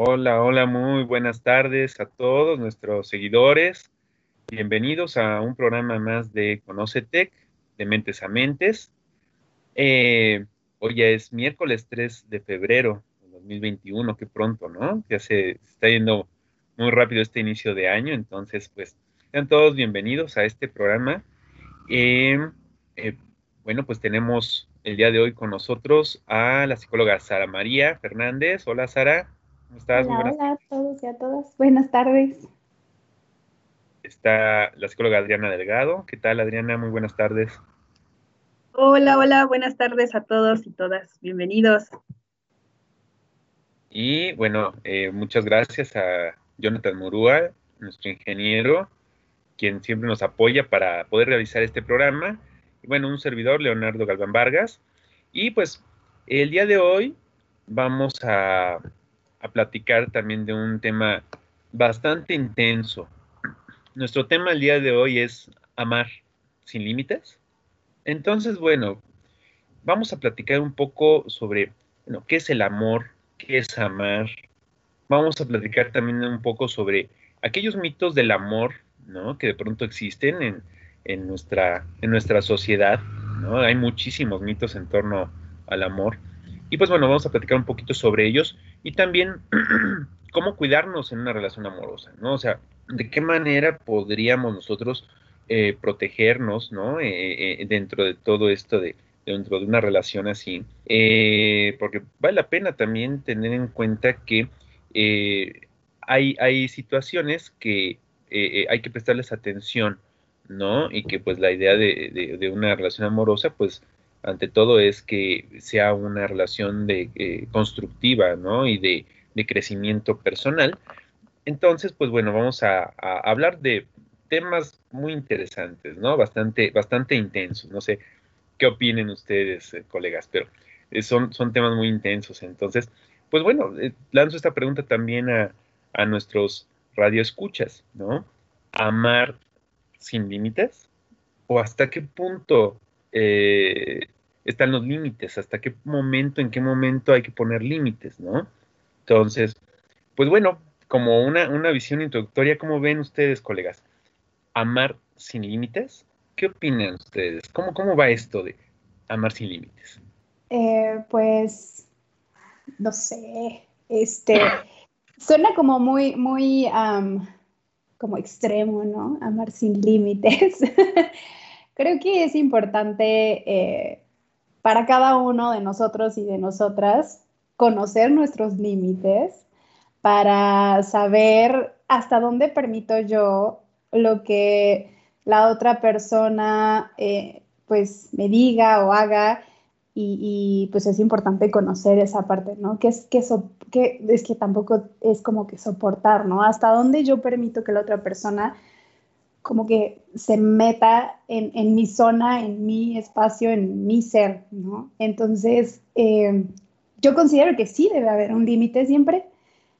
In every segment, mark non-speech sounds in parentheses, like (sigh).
Hola, hola, muy buenas tardes a todos nuestros seguidores. Bienvenidos a un programa más de Conocetec, de Mentes a Mentes. Eh, hoy ya es miércoles 3 de febrero de 2021, qué pronto, ¿no? Ya se está yendo muy rápido este inicio de año, entonces, pues, sean todos bienvenidos a este programa. Eh, eh, bueno, pues tenemos el día de hoy con nosotros a la psicóloga Sara María Fernández. Hola, Sara. ¿Cómo estás? Hola, hola a todos y a todas. Buenas tardes. Está la psicóloga Adriana Delgado. ¿Qué tal, Adriana? Muy buenas tardes. Hola, hola, buenas tardes a todos y todas. Bienvenidos. Y bueno, eh, muchas gracias a Jonathan Murúa, nuestro ingeniero, quien siempre nos apoya para poder realizar este programa. Y bueno, un servidor, Leonardo Galván Vargas. Y pues el día de hoy vamos a a platicar también de un tema bastante intenso. Nuestro tema el día de hoy es amar sin límites. Entonces, bueno, vamos a platicar un poco sobre bueno, qué es el amor, qué es amar. Vamos a platicar también un poco sobre aquellos mitos del amor, ¿no? Que de pronto existen en, en nuestra, en nuestra sociedad, ¿no? Hay muchísimos mitos en torno al amor. Y pues bueno, vamos a platicar un poquito sobre ellos y también (clears throat) cómo cuidarnos en una relación amorosa, ¿no? O sea, de qué manera podríamos nosotros eh, protegernos, ¿no? Eh, eh, dentro de todo esto de dentro de una relación así, porque vale la pena también tener en cuenta que hay, hay situaciones que hay que prestarles atención, ¿no? Y que pues la idea de, de una relación amorosa, pues ante todo es que sea una relación de, eh, constructiva, ¿no? Y de, crecimiento personal. Entonces, pues bueno, vamos a, hablar de temas muy interesantes, ¿no? Bastante, bastante intensos. No sé qué opinen ustedes, eh, colegas, pero eh, son, son temas muy intensos. Entonces, pues bueno, lanzo esta pregunta también a, a nuestros radioescuchas, ¿no? ¿Amar sin límites? ¿O hasta qué punto eh, están los límites, hasta qué momento, en qué momento hay que poner límites, ¿no? Entonces, pues bueno, como una, visión introductoria, ¿cómo ven ustedes, colegas? ¿Amar sin límites? ¿Qué opinan ustedes? ¿Cómo, cómo va esto de amar sin límites? Eh, pues, no sé, este, suena como muy, muy, como extremo, ¿no? Amar sin límites. (laughs) Creo que es importante eh, para cada uno de nosotros y de nosotras conocer nuestros límites para saber hasta dónde permito yo lo que la otra persona eh, pues me diga o haga y, pues es importante conocer esa parte, ¿no? Que es que, que es que tampoco es como que soportar, ¿no? Hasta dónde yo permito que la otra persona como que se meta en, mi zona, en mi espacio, en mi ser, ¿no? Entonces, eh, yo considero que sí debe haber un límite siempre.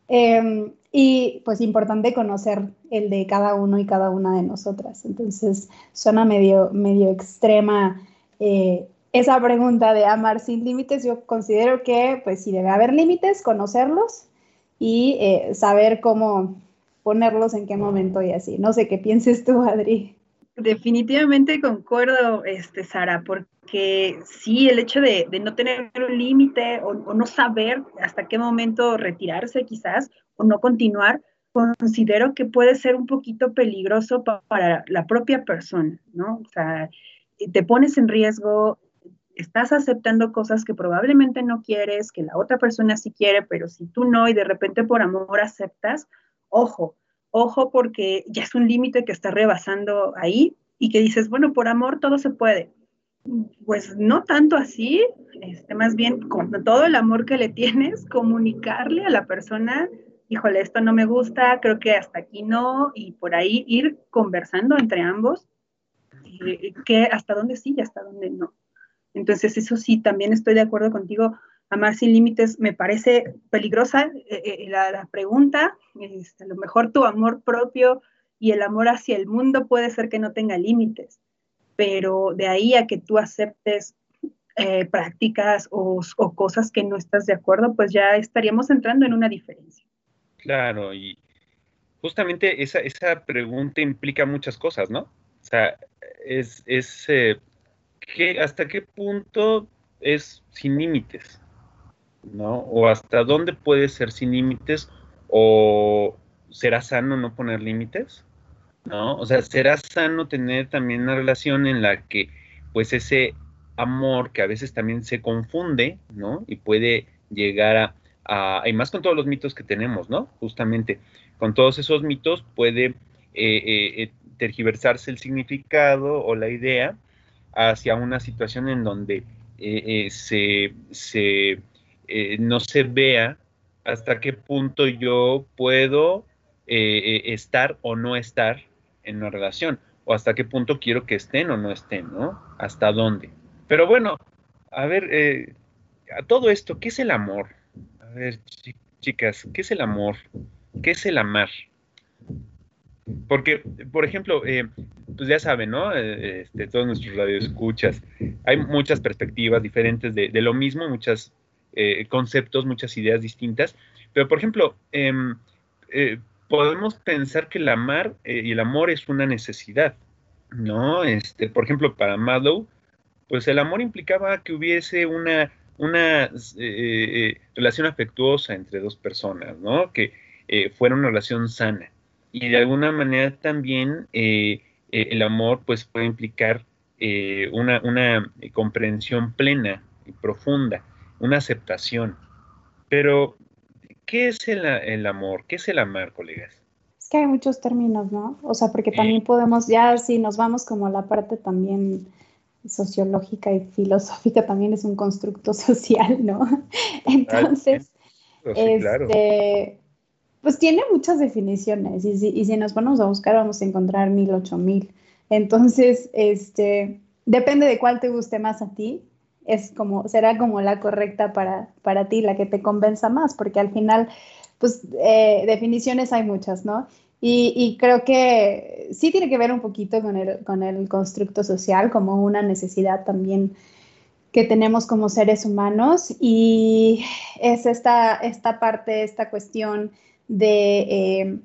Eh, y pues importante conocer el de cada uno y cada una de nosotras. Entonces, suena medio, medio extrema eh, esa pregunta de amar sin límites. Yo considero que pues sí debe haber límites, conocerlos y saber cómo ponerlos en qué momento y así. No sé qué pienses tú, Adri. Definitivamente concuerdo, este, Sara, porque sí, el hecho de, no tener un límite o, no saber hasta qué momento retirarse quizás o no continuar, considero que puede ser un poquito peligroso para la propia persona, ¿no? O sea, te pones en riesgo, estás aceptando cosas que probablemente no quieres, que la otra persona sí quiere, pero si tú no y de repente por amor aceptas, ojo, ojo porque ya es un límite que está rebasando ahí y que dices, bueno, por amor todo se puede. Pues no tanto así, este, más bien con todo el amor que le tienes, comunicarle a la persona híjole, esto no me gusta, creo que hasta aquí no, y por ahí ir conversando entre ambos, eh, que hasta dónde sí y hasta dónde no. Entonces, eso sí, también estoy de acuerdo contigo. Amar sin límites me parece peligrosa eh, eh, la, pregunta. Este, a lo mejor tu amor propio y el amor hacia el mundo puede ser que no tenga límites, pero de ahí a que tú aceptes prácticas o, cosas que no estás de acuerdo, pues ya estaríamos entrando en una diferencia. Claro, y justamente esa, esa pregunta implica muchas cosas, ¿no? O sea, es, es eh, ¿hasta qué punto es sin límites? ¿No? O hasta dónde puede ser sin límites o será sano no poner límites? ¿No? O sea, será sano tener también una relación en la que pues ese amor que a veces también se confunde, ¿no? Y puede llegar a, y más con todos los mitos que tenemos, ¿no? Justamente con todos esos mitos puede eh, eh, eh, tergiversarse el significado o la idea hacia una situación en donde se, no se vea hasta qué punto yo puedo estar o no estar en una relación, o hasta qué punto quiero que estén o no estén, ¿no? Hasta dónde. Pero bueno, a ver, a todo esto, ¿qué es el amor? A ver, chicas, ¿qué es el amor? ¿Qué es el amar? Porque, por ejemplo, eh, pues ya saben, ¿no? Eh, este, todos nuestros radioescuchas, hay muchas perspectivas diferentes de, lo mismo, muchos eh, conceptos, muchas ideas distintas, pero, por ejemplo, em, podemos pensar que el amar y el amor es una necesidad, ¿no? Este, por ejemplo, para Madow, pues el amor implicaba que hubiese una, una relación afectuosa entre dos personas, ¿no? Que fuera una relación sana y de alguna manera también eh, eh, el amor pues puede implicar eh, una, comprensión plena y profunda, una aceptación. Pero, ¿qué es el, amor? ¿Qué es el amar, colegas? Es que hay muchos términos, ¿no? O sea, porque también podemos, ya si nos vamos como a la parte también sociológica y filosófica, también es un constructo (laughs) social, ¿no? Entonces, este, pues tiene muchas definiciones y si, y si, nos ponemos a buscar vamos a encontrar mil, ocho mil. Entonces, este, depende de cuál te guste más a ti, es como, será como la correcta para, para ti, la que te convenza más, porque al final, pues eh, definiciones hay muchas, ¿no? Y, creo que sí tiene que ver un poquito con el, con el constructo social, como una necesidad también que tenemos como seres humanos y es esta, esta parte, esta cuestión de, eh,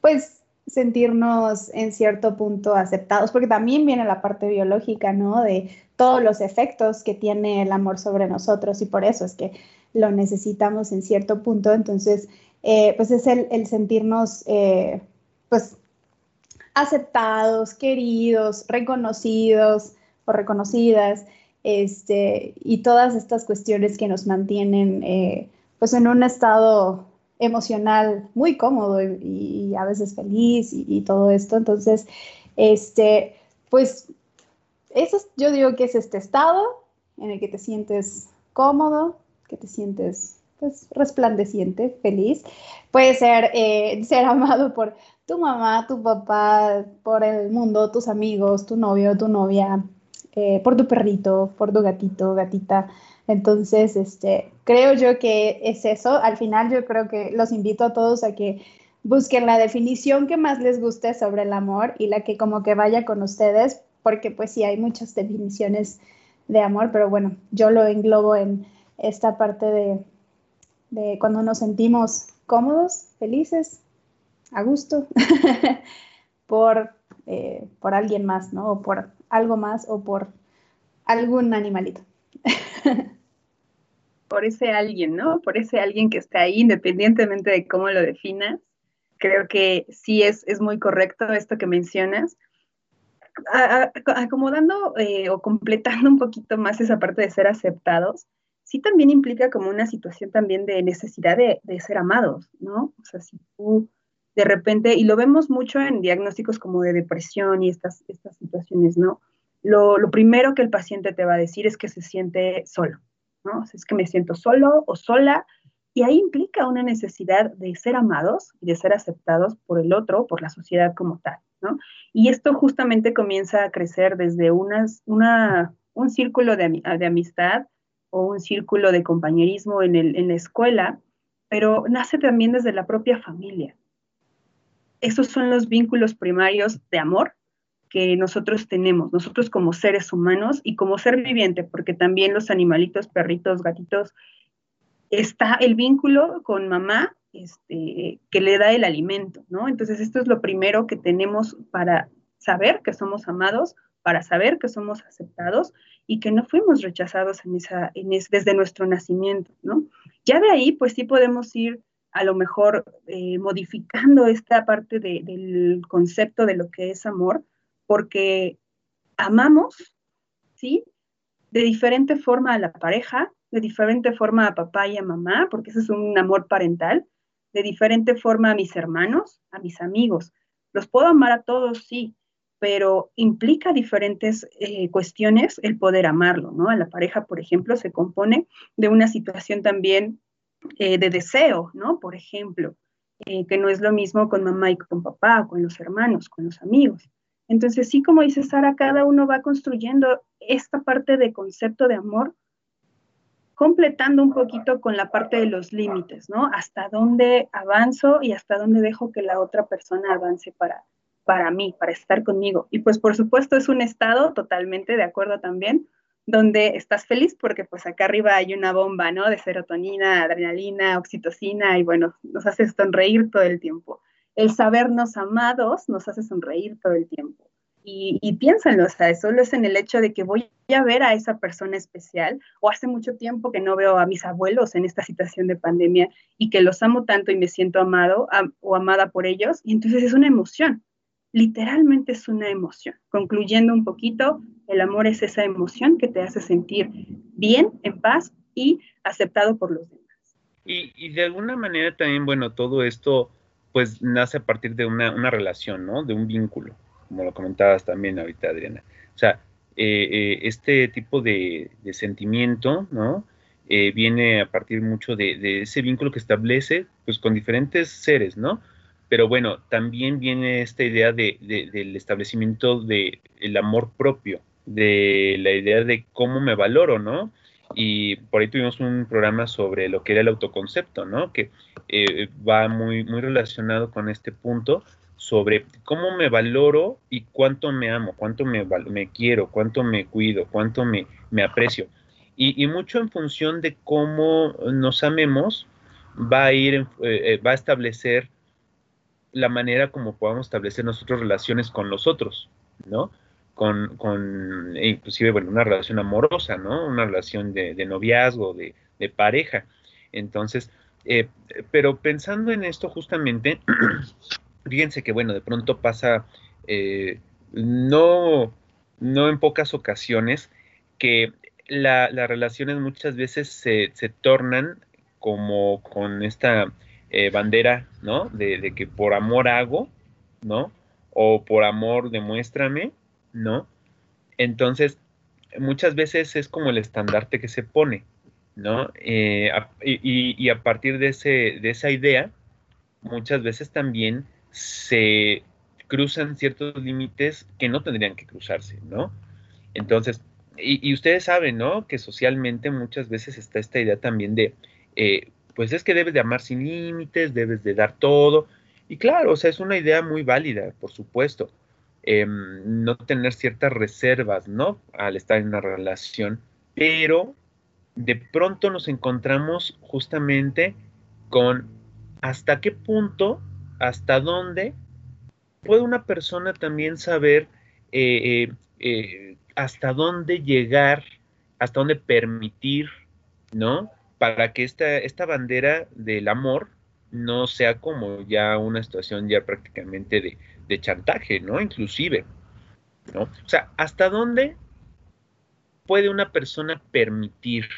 pues, sentirnos en cierto punto aceptados, porque también viene la parte biológica, ¿no? De todos los efectos que tiene el amor sobre nosotros y por eso es que lo necesitamos en cierto punto. Entonces, eh, pues es el, sentirnos, eh, pues, aceptados, queridos, reconocidos o reconocidas, este, y todas estas cuestiones que nos mantienen, pues, en un estado emocional muy cómodo y, a veces feliz y, todo esto. Entonces, este, pues, eso yo digo que es este estado en el que te sientes cómodo, que te sientes pues, resplandeciente, feliz. Puede ser eh, ser amado por tu mamá, tu papá, por el mundo, tus amigos, tu novio, tu novia, eh, por tu perrito, por tu gatito, gatita. Entonces, este, creo yo que es eso. Al final yo creo que los invito a todos a que busquen la definición que más les guste sobre el amor y la que como que vaya con ustedes, porque pues sí hay muchas definiciones de amor, pero bueno, yo lo englobo en esta parte de, cuando nos sentimos cómodos, felices, a gusto, (laughs) por, eh, por alguien más, ¿no? O por algo más o por algún animalito. (laughs) por ese alguien, ¿no? Por ese alguien que está ahí, independientemente de cómo lo definas. Creo que sí es, es muy correcto esto que mencionas. Acomodando eh, o completando un poquito más esa parte de ser aceptados, sí también implica como una situación también de necesidad de, ser amados, ¿no? O sea, si tú de repente, y lo vemos mucho en diagnósticos como de depresión y estas, estas situaciones, ¿no? Lo, lo primero que el paciente te va a decir es que se siente solo, es que me siento solo o sola Y ahí implica una necesidad de ser amados y de ser aceptados por el otro, por la sociedad como tal, ¿no? Y esto justamente comienza a crecer desde una, un círculo de, de, amistad o un círculo de compañerismo en, el, en la escuela, pero nace también desde la propia familia. Esos son los vínculos primarios de amor que nosotros tenemos, nosotros como seres humanos y como ser viviente, porque también los animalitos, perritos, gatitos, está el vínculo con mamá este, que le da el alimento, ¿no? Entonces esto es lo primero que tenemos para saber que somos amados, para saber que somos aceptados y que no fuimos rechazados desde nuestro nacimiento, ¿no? Ya de ahí, pues sí podemos ir a lo mejor eh, modificando esta parte del concepto de lo que es amor, porque amamos, ¿sí? De diferente forma a la pareja, de diferente forma a papá y a mamá, porque ese es un amor parental, de diferente forma a mis hermanos, a mis amigos. Los puedo amar a todos, sí, pero implica diferentes eh, cuestiones el poder amarlo, ¿no? A la pareja, por ejemplo, se compone de una situación también eh, de deseo, ¿no? Por ejemplo, eh, que no es lo mismo con mamá y con papá, con los hermanos, con los amigos. Entonces, sí, como dice Sara, cada uno va construyendo esta parte de concepto de amor, completando un poquito con la parte de los límites, ¿no? Hasta dónde avanzo y hasta dónde dejo que la otra persona avance para, para mí, para estar conmigo. Y pues por supuesto es un estado totalmente de acuerdo también, donde estás feliz porque pues acá arriba hay una bomba, ¿no? De serotonina, adrenalina, oxitocina y bueno, nos hace sonreír todo el tiempo el sabernos amados nos hace sonreír todo el tiempo. Y, y piénsenlo, o sea, solo es en el hecho de que voy a ver a esa persona especial, o hace mucho tiempo que no veo a mis abuelos en esta situación de pandemia y que los amo tanto y me siento amado o amada por ellos, y entonces es una emoción, literalmente es una emoción. Concluyendo un poquito, el amor es esa emoción que te hace sentir bien, en paz y aceptado por los demás. Y, y de alguna manera también, bueno, todo esto pues nace a partir de una, relación, ¿no? De un vínculo, como lo comentabas también ahorita, Adriana. O sea, eh, eh, este tipo de, sentimiento, ¿no? Eh, viene a partir mucho de, ese vínculo que establece, pues, con diferentes seres, ¿no? Pero bueno, también viene esta idea de, del establecimiento del el amor propio, de la idea de cómo me valoro, ¿no? y por ahí tuvimos un programa sobre lo que era el autoconcepto, ¿no? Que eh, va muy, muy relacionado con este punto sobre cómo me valoro y cuánto me amo, cuánto me, me quiero, cuánto me cuido, cuánto me, me aprecio. Y, mucho en función de cómo nos amemos, va a ir, eh, eh, va a establecer la manera como podamos establecer nosotros relaciones con los otros, ¿no? con, con inclusive, bueno, una relación amorosa, ¿no? Una relación de, noviazgo, de, pareja. Entonces, eh, pero pensando en esto justamente, (clears throat) fíjense que, bueno, de pronto pasa, eh, no, no en pocas ocasiones, que las relaciones muchas veces se, se, tornan como con esta eh, bandera, ¿no? De, que por amor hago, ¿no? O por amor demuéstrame, ¿no? Entonces, muchas veces es como el estandarte que se pone, ¿no? Eh, y, a partir de, ese, de esa idea, muchas veces también se cruzan ciertos límites que no tendrían que cruzarse, ¿no? Entonces, y, ustedes saben, ¿no? Que socialmente muchas veces está esta idea también de, eh, pues es que debes de amar sin límites, debes de dar todo. Y claro, o sea, es una idea muy válida, por supuesto. Em, no tener ciertas reservas, ¿no? Al estar en una relación, pero de pronto nos encontramos justamente con hasta qué punto, hasta dónde puede una persona también saber eh, eh, eh, hasta dónde llegar, hasta dónde permitir, ¿no? Para que esta, esta bandera del amor no sea como ya una situación ya prácticamente de, chantaje, ¿no? Inclusive, ¿no? O sea, ¿hasta dónde puede una persona permitir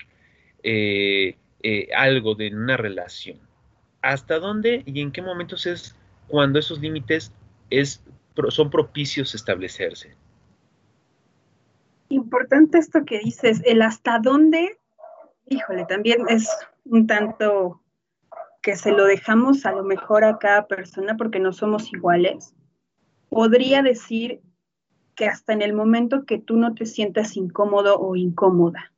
algo de una relación? ¿Hasta dónde y en qué momentos es cuando esos límites es, son propicios establecerse? Importante esto que dices, el hasta dónde, híjole, también es un tanto que se lo dejamos a lo mejor a cada persona porque no somos iguales, podría decir que hasta en el momento que tú no te sientas incómodo o incómoda.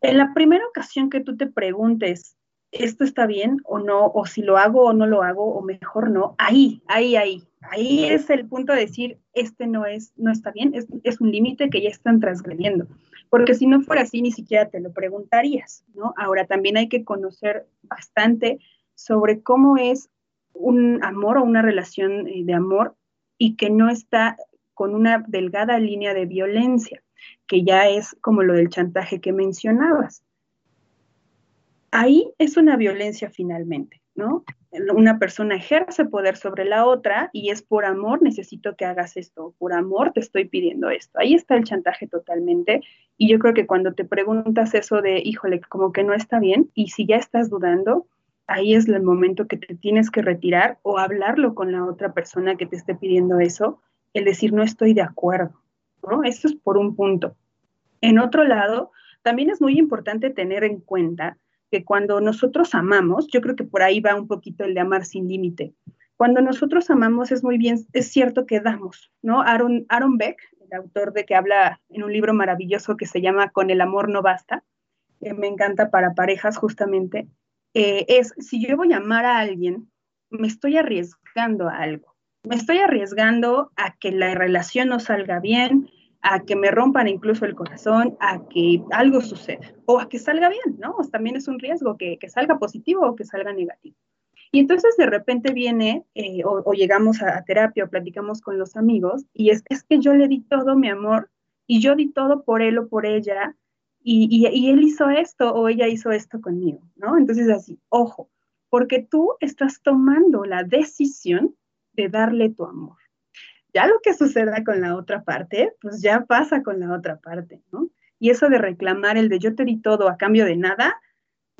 En la primera ocasión que tú te preguntes, ¿esto está bien o no? O si lo hago o no lo hago, o mejor no, ahí, ahí, ahí. Ahí es el punto de decir, este no es, no está bien, es, es un límite que ya están transgrediendo. Porque si no fuera así, ni siquiera te lo preguntarías, ¿no? Ahora también hay que conocer bastante sobre cómo es un amor o una relación eh, de amor y que no está con una delgada línea de violencia, que ya es como lo del chantaje que mencionabas. Ahí es una violencia finalmente, ¿no? Una persona ejerce poder sobre la otra y es por amor, necesito que hagas esto, por amor te estoy pidiendo esto. Ahí está el chantaje totalmente. Y yo creo que cuando te preguntas eso de, híjole, como que no está bien, y si ya estás dudando, ahí es el momento que te tienes que retirar o hablarlo con la otra persona que te esté pidiendo eso el decir no estoy de acuerdo, ¿no? Eso es por un punto. En otro lado, también es muy importante tener en cuenta que cuando nosotros amamos, yo creo que por ahí va un poquito el de amar sin límite. Cuando nosotros amamos es muy bien, es cierto que damos, ¿no? Aaron, Aaron Beck, el autor de que habla en un libro maravilloso que se llama Con el amor no basta, que me encanta para parejas justamente, eh, es si yo voy a amar a alguien, me estoy arriesgando a algo me estoy arriesgando a que la relación no salga bien, a que me rompan incluso el corazón, a que algo suceda o a que salga bien, ¿no? también es un riesgo que, salga positivo o que salga negativo. Y entonces de repente viene eh, o, llegamos a, terapia o platicamos con los amigos y es, es que yo le di todo mi amor y yo di todo por él o por ella y, y él hizo esto o ella hizo esto conmigo, ¿no? Entonces así, ojo, porque tú estás tomando la decisión de darle tu amor. Ya lo que suceda con la otra parte, pues ya pasa con la otra parte, ¿no? Y eso de reclamar el de yo te di todo a cambio de nada,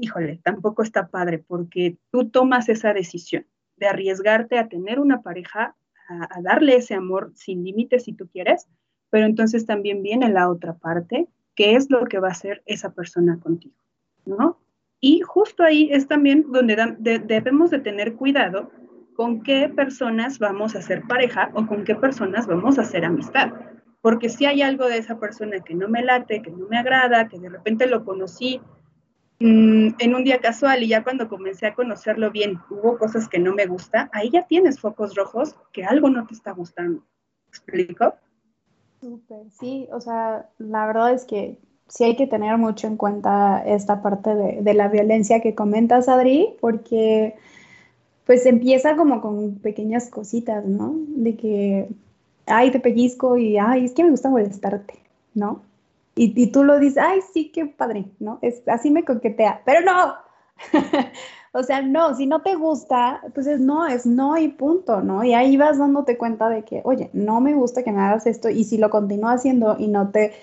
híjole, tampoco está padre porque tú tomas esa decisión de arriesgarte a tener una pareja, a, darle ese amor sin límites si tú quieres, pero entonces también viene la otra parte, que es lo que va a hacer esa persona contigo, ¿no? Y justo ahí es también donde debemos de tener cuidado con qué personas vamos a ser pareja o con qué personas vamos a hacer amistad. Porque si hay algo de esa persona que no me late, que no me agrada, que de repente lo conocí mm, en un día casual y ya cuando comencé a conocerlo bien hubo cosas que no me gusta, ahí ya tienes focos rojos que algo no te está gustando. ¿Explico? Súper, sí, o sea, la verdad es que sí hay que tener mucho en cuenta esta parte de, de la violencia que comentas, Adri, porque pues empieza como con pequeñas cositas, ¿no? De que, ay, te pellizco y, ay, es que me gusta molestarte, ¿no? Y, y tú lo dices, ay, sí, qué padre, ¿no? Es, así me coquetea, pero no. (laughs) o sea, no, si no te gusta, pues es no, es no y punto, ¿no? Y ahí vas dándote cuenta de que, oye, no me gusta que me hagas esto y si lo continúa haciendo y no te,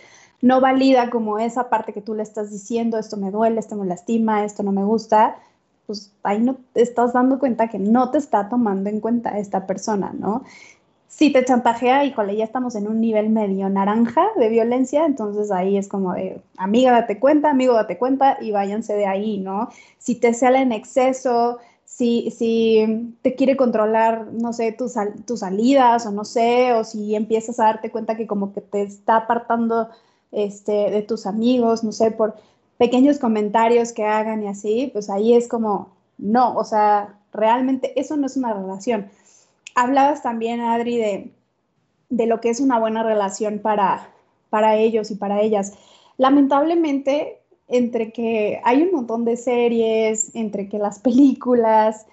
no valida como esa parte que tú le estás diciendo, esto me duele, esto me lastima, esto no me gusta, pues ahí no te estás dando cuenta que no te está tomando en cuenta esta persona, ¿no? Si te chantajea, híjole, ya estamos en un nivel medio naranja de violencia, entonces ahí es como de, amiga, date cuenta, amigo, date cuenta y váyanse de ahí, ¿no? Si te sale en exceso, si, si te quiere controlar, no sé, tus, salidas o no sé, o si empiezas a darte cuenta que como que te está apartando este, de tus amigos, no sé, por pequeños comentarios que hagan y así, pues ahí es como, no, o sea, realmente eso no es una relación. Hablabas también, Adri, de, de lo que es una buena relación para, para ellos y para ellas. Lamentablemente, entre que hay un montón de series, entre que las películas,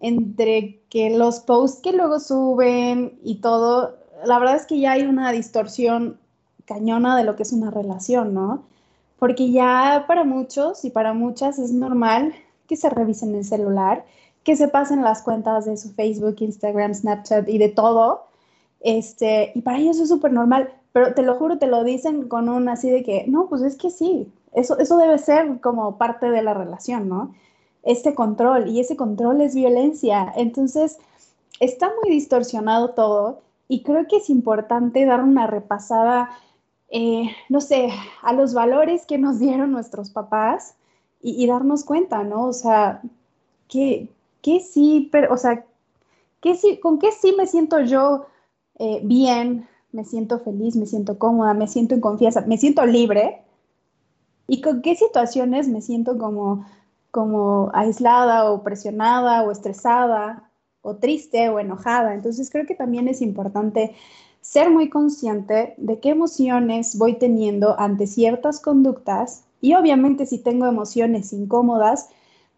entre que los posts que luego suben y todo, la verdad es que ya hay una distorsión cañona de lo que es una relación, ¿no? Porque ya para muchos y para muchas es normal que se revisen el celular, que se pasen las cuentas de su Facebook, Instagram, Snapchat y de todo. Este, y para ellos es súper normal, pero te lo juro, te lo dicen con un así de que, no, pues es que sí, eso, eso debe ser como parte de la relación, ¿no? Este control, y ese control es violencia. Entonces, está muy distorsionado todo y creo que es importante dar una repasada eh, no sé, a los valores que nos (laughs) dieron nuestros papás y, darnos cuenta, ¿no? O sea, ¿qué, qué sí, pero, o sea, ¿qué sí, con qué sí me siento yo eh, bien, me siento feliz, me siento cómoda, me siento en confianza, me siento libre? ¿Y con qué situaciones me siento como, como aislada o presionada o estresada o triste o enojada? Entonces creo que también es importante ser muy consciente de qué emociones voy teniendo ante ciertas conductas y obviamente si tengo emociones incómodas,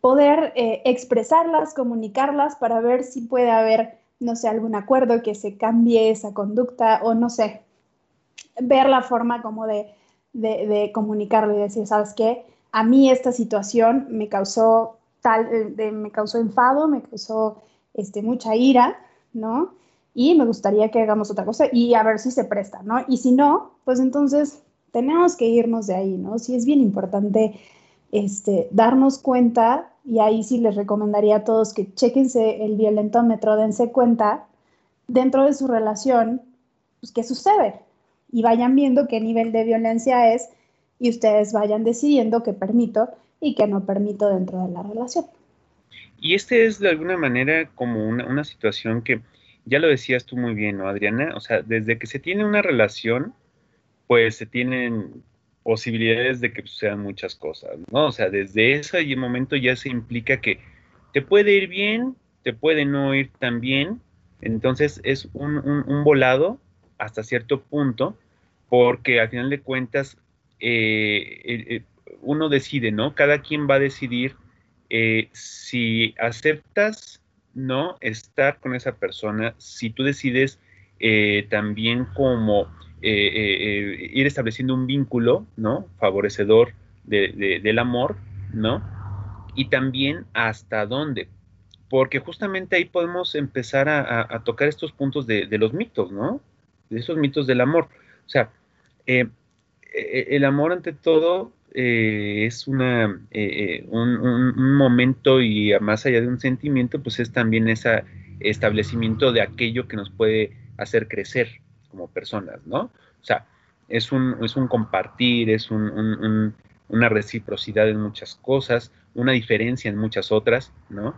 poder eh, expresarlas, comunicarlas para ver si puede haber, no sé, algún acuerdo que se cambie esa conducta o no sé, ver la forma como de, de, comunicarlo y decir, ¿sabes qué? A mí esta situación me causó tal, eh, me causó enfado, me causó este, mucha ira, ¿no? Y me gustaría que hagamos otra cosa y a ver si se presta, ¿no? Y si no, pues entonces tenemos que irnos de ahí, ¿no? Sí es bien importante este, darnos cuenta, y ahí sí les recomendaría a todos que chequense el violentómetro, dense cuenta dentro de su relación, pues qué sucede, y vayan viendo qué nivel de violencia es, y ustedes vayan decidiendo qué permito y qué no permito dentro de la relación. Y este es de alguna manera como una, una situación que, ya lo decías tú muy bien, ¿no, Adriana? O sea, desde que se tiene una relación, pues se tienen posibilidades de que sucedan muchas cosas, ¿no? O sea, desde ese momento ya se implica que te puede ir bien, te puede no ir tan bien, entonces es un, volado hasta cierto punto, porque al final de cuentas eh, eh, uno decide, ¿no? Cada quien va a decidir eh, si aceptas, ¿no? Estar con esa persona, si tú decides también como eh, eh, ir estableciendo un vínculo, ¿no? Favorecedor del amor, ¿no? Y también hasta dónde, porque justamente ahí podemos empezar a, tocar estos puntos de, los mitos, ¿no? De esos mitos del amor. O sea, eh, el amor ante todo es una, un, un, momento y más allá de un sentimiento, pues es también ese establecimiento de aquello que nos puede hacer crecer, como personas, ¿no? O sea, es un, es un compartir, es una reciprocidad en muchas cosas, una diferencia en muchas otras, ¿no?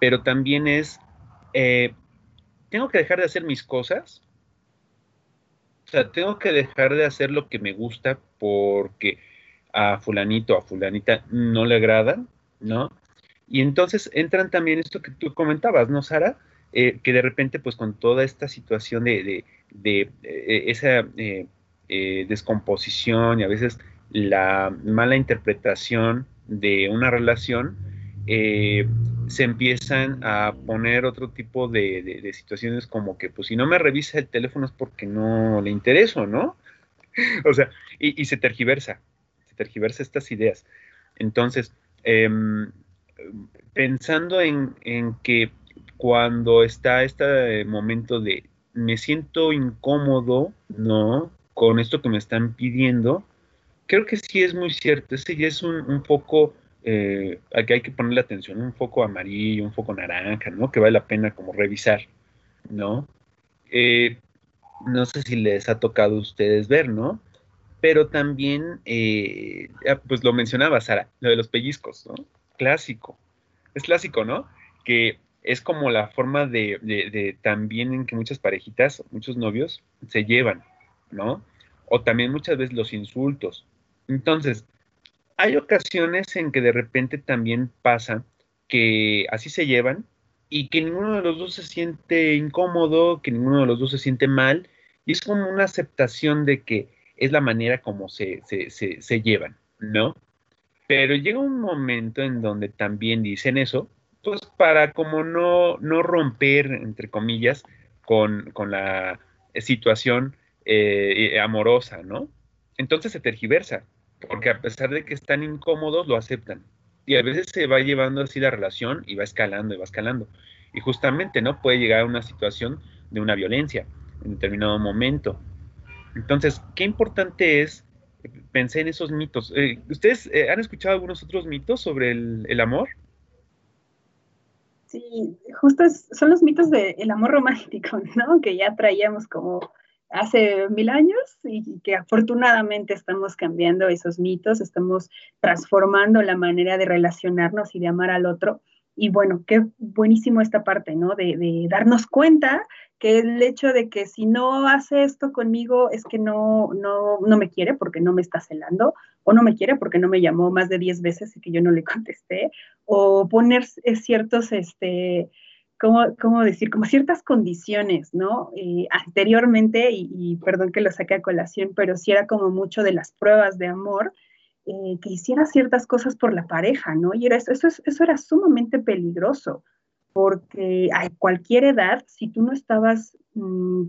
Pero también es, eh, tengo que dejar de hacer mis cosas, o sea, tengo que dejar de hacer lo que me gusta porque a fulanito a fulanita no le agrada, ¿no? Y entonces entran también esto que tú comentabas, ¿no, Sara? Eh, que de repente, pues con toda esta situación de, de eh, esa eh, eh, descomposición y a veces la mala interpretación de una relación, se empiezan a poner otro tipo de, situaciones como que, pues si no me revisa el teléfono es porque no le intereso, ¿no? (laughs) o sea, y, se tergiversa, tergiversa estas ideas. Entonces, em, pensando en, que cuando está este momento de me siento incómodo, ¿no? Con esto que me están pidiendo. Creo que sí es muy cierto. Ese ya es un, foco eh, al que hay que ponerle atención, un foco amarillo, un foco naranja, ¿no? Que vale la pena como revisar, ¿no? Eh, no sé si les ha tocado a ustedes ver, ¿no? Pero también, eh, pues lo mencionaba Sara, lo de los pellizcos, ¿no? Clásico. Es clásico, ¿no? Que es como la forma de, también en que muchas parejitas, muchos novios se llevan, ¿no? O también muchas veces los insultos. Entonces, hay ocasiones en que de repente también pasa que así se llevan y que ninguno de los dos se siente incómodo, que ninguno de los dos se siente mal, y es como una aceptación de que es la manera como se, se, se llevan, ¿no? Pero llega un momento en donde también dicen eso, pues para como no, no romper, entre comillas, con, la situación eh, amorosa, ¿no? Entonces se tergiversa, porque a pesar de que están incómodos, lo aceptan. Y a veces se va llevando así la relación y va escalando y va escalando. Y justamente, ¿no? Puede llegar a una situación de una violencia en determinado momento. Entonces, qué importante es, pensé en esos mitos. Eh, ¿Ustedes eh, han escuchado algunos otros mitos sobre el amor? Sí, justo son los mitos del amor romántico, (laughs) ¿no? Que ya traíamos como hace mil años y que afortunadamente estamos cambiando esos mitos, estamos transformando la manera de relacionarnos y de amar al otro. Y bueno, qué buenísimo esta parte, ¿no? De, de, darnos cuenta que el hecho de que si no hace esto conmigo es que no, no, no me quiere porque no me está celando, o no me quiere porque no me llamó más de 10 veces y que yo no le (laughs) contesté, o poner ciertos, este, ¿cómo, cómo decir? Como ciertas condiciones, ¿no? Eh, anteriormente, y, y, perdón que lo saque a colación, pero sí era como mucho de las pruebas de amor, eh, que hiciera ciertas cosas por la pareja, ¿no? Y era, eso, eso, era sumamente peligroso, porque a cualquier edad, si tú no estabas mmm,